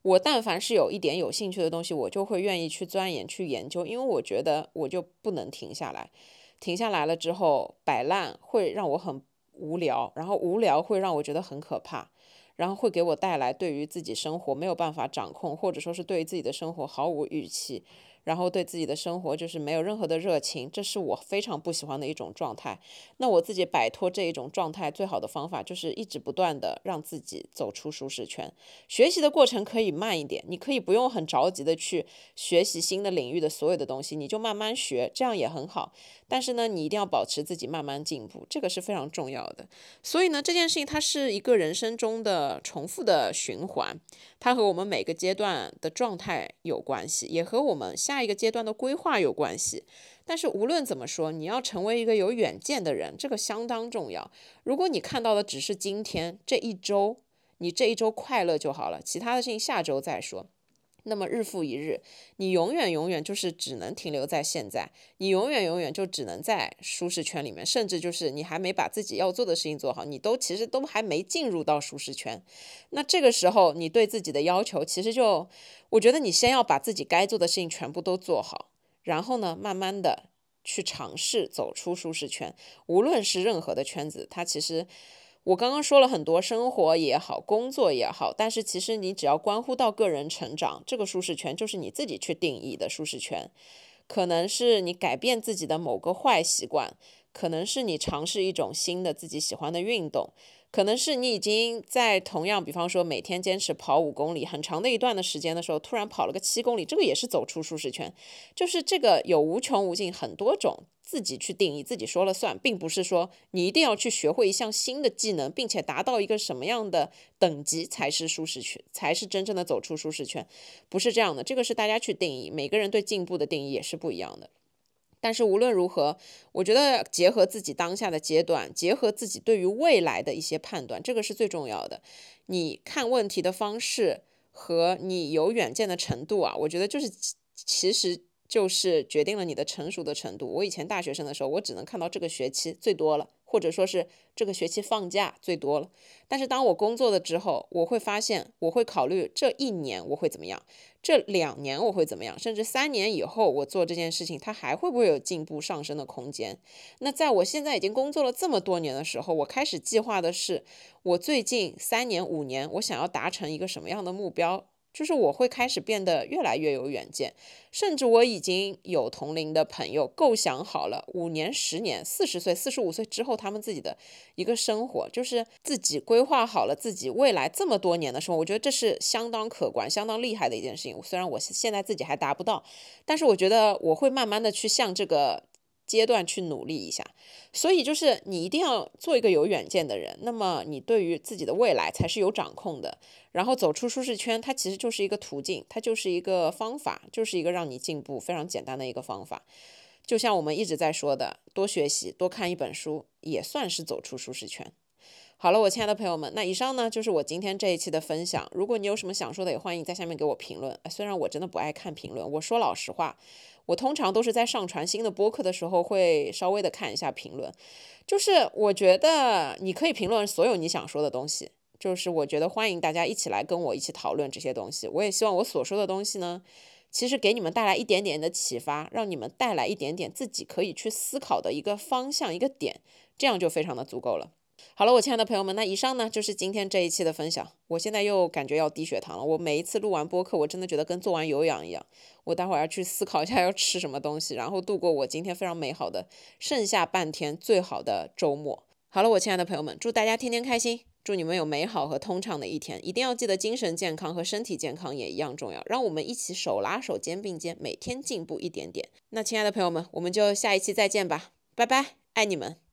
我但凡是有一点有兴趣的东西，我就会愿意去钻研、去研究，因为我觉得我就不能停下来。停下来了之后，摆烂会让我很无聊，然后无聊会让我觉得很可怕。然后会给我带来对于自己生活没有办法掌控，或者说是对于自己的生活毫无预期。然后对自己的生活就是没有任何的热情，这是我非常不喜欢的一种状态。那我自己摆脱这一种状态最好的方法就是一直不断的让自己走出舒适圈。学习的过程可以慢一点，你可以不用很着急的去学习新的领域的所有的东西，你就慢慢学，这样也很好。但是呢，你一定要保持自己慢慢进步，这个是非常重要的。所以呢，这件事情它是一个人生中的重复的循环，它和我们每个阶段的状态有关系，也和我们下。下一个阶段的规划有关系，但是无论怎么说，你要成为一个有远见的人，这个相当重要。如果你看到的只是今天这一周，你这一周快乐就好了，其他的事情下周再说。那么日复一日，你永远永远就是只能停留在现在，你永远永远就只能在舒适圈里面，甚至就是你还没把自己要做的事情做好，你都其实都还没进入到舒适圈。那这个时候，你对自己的要求其实就，我觉得你先要把自己该做的事情全部都做好，然后呢，慢慢的去尝试走出舒适圈，无论是任何的圈子，它其实。我刚刚说了很多，生活也好，工作也好，但是其实你只要关乎到个人成长，这个舒适圈就是你自己去定义的舒适圈，可能是你改变自己的某个坏习惯，可能是你尝试一种新的自己喜欢的运动。可能是你已经在同样，比方说每天坚持跑五公里很长的一段的时间的时候，突然跑了个七公里，这个也是走出舒适圈。就是这个有无穷无尽很多种自己去定义，自己说了算，并不是说你一定要去学会一项新的技能，并且达到一个什么样的等级才是舒适圈，才是真正的走出舒适圈，不是这样的。这个是大家去定义，每个人对进步的定义也是不一样的。但是无论如何，我觉得结合自己当下的阶段，结合自己对于未来的一些判断，这个是最重要的。你看问题的方式和你有远见的程度啊，我觉得就是其实。就是决定了你的成熟的程度。我以前大学生的时候，我只能看到这个学期最多了，或者说是这个学期放假最多了。但是当我工作了之后，我会发现，我会考虑这一年我会怎么样，这两年我会怎么样，甚至三年以后我做这件事情，它还会不会有进步上升的空间？那在我现在已经工作了这么多年的时候，我开始计划的是，我最近三年、五年，我想要达成一个什么样的目标？就是我会开始变得越来越有远见，甚至我已经有同龄的朋友构想好了五年、十年、四十岁、四十五岁之后他们自己的一个生活，就是自己规划好了自己未来这么多年的生活。我觉得这是相当可观、相当厉害的一件事情。虽然我现在自己还达不到，但是我觉得我会慢慢的去向这个。阶段去努力一下，所以就是你一定要做一个有远见的人，那么你对于自己的未来才是有掌控的。然后走出舒适圈，它其实就是一个途径，它就是一个方法，就是一个让你进步非常简单的一个方法。就像我们一直在说的，多学习，多看一本书，也算是走出舒适圈。好了，我亲爱的朋友们，那以上呢就是我今天这一期的分享。如果你有什么想说的，也欢迎在下面给我评论。虽然我真的不爱看评论，我说老实话。我通常都是在上传新的播客的时候，会稍微的看一下评论。就是我觉得你可以评论所有你想说的东西，就是我觉得欢迎大家一起来跟我一起讨论这些东西。我也希望我所说的东西呢，其实给你们带来一点点的启发，让你们带来一点点自己可以去思考的一个方向、一个点，这样就非常的足够了。好了，我亲爱的朋友们，那以上呢就是今天这一期的分享。我现在又感觉要低血糖了。我每一次录完播客，我真的觉得跟做完有氧一样。我待会儿要去思考一下要吃什么东西，然后度过我今天非常美好的剩下半天最好的周末。好了，我亲爱的朋友们，祝大家天天开心。祝你们有美好和通畅的一天。一定要记得，精神健康和身体健康也一样重要。让我们一起手拉手、肩并肩，每天进步一点点。那亲爱的朋友们，我们就下一期再见吧，拜拜，爱你们。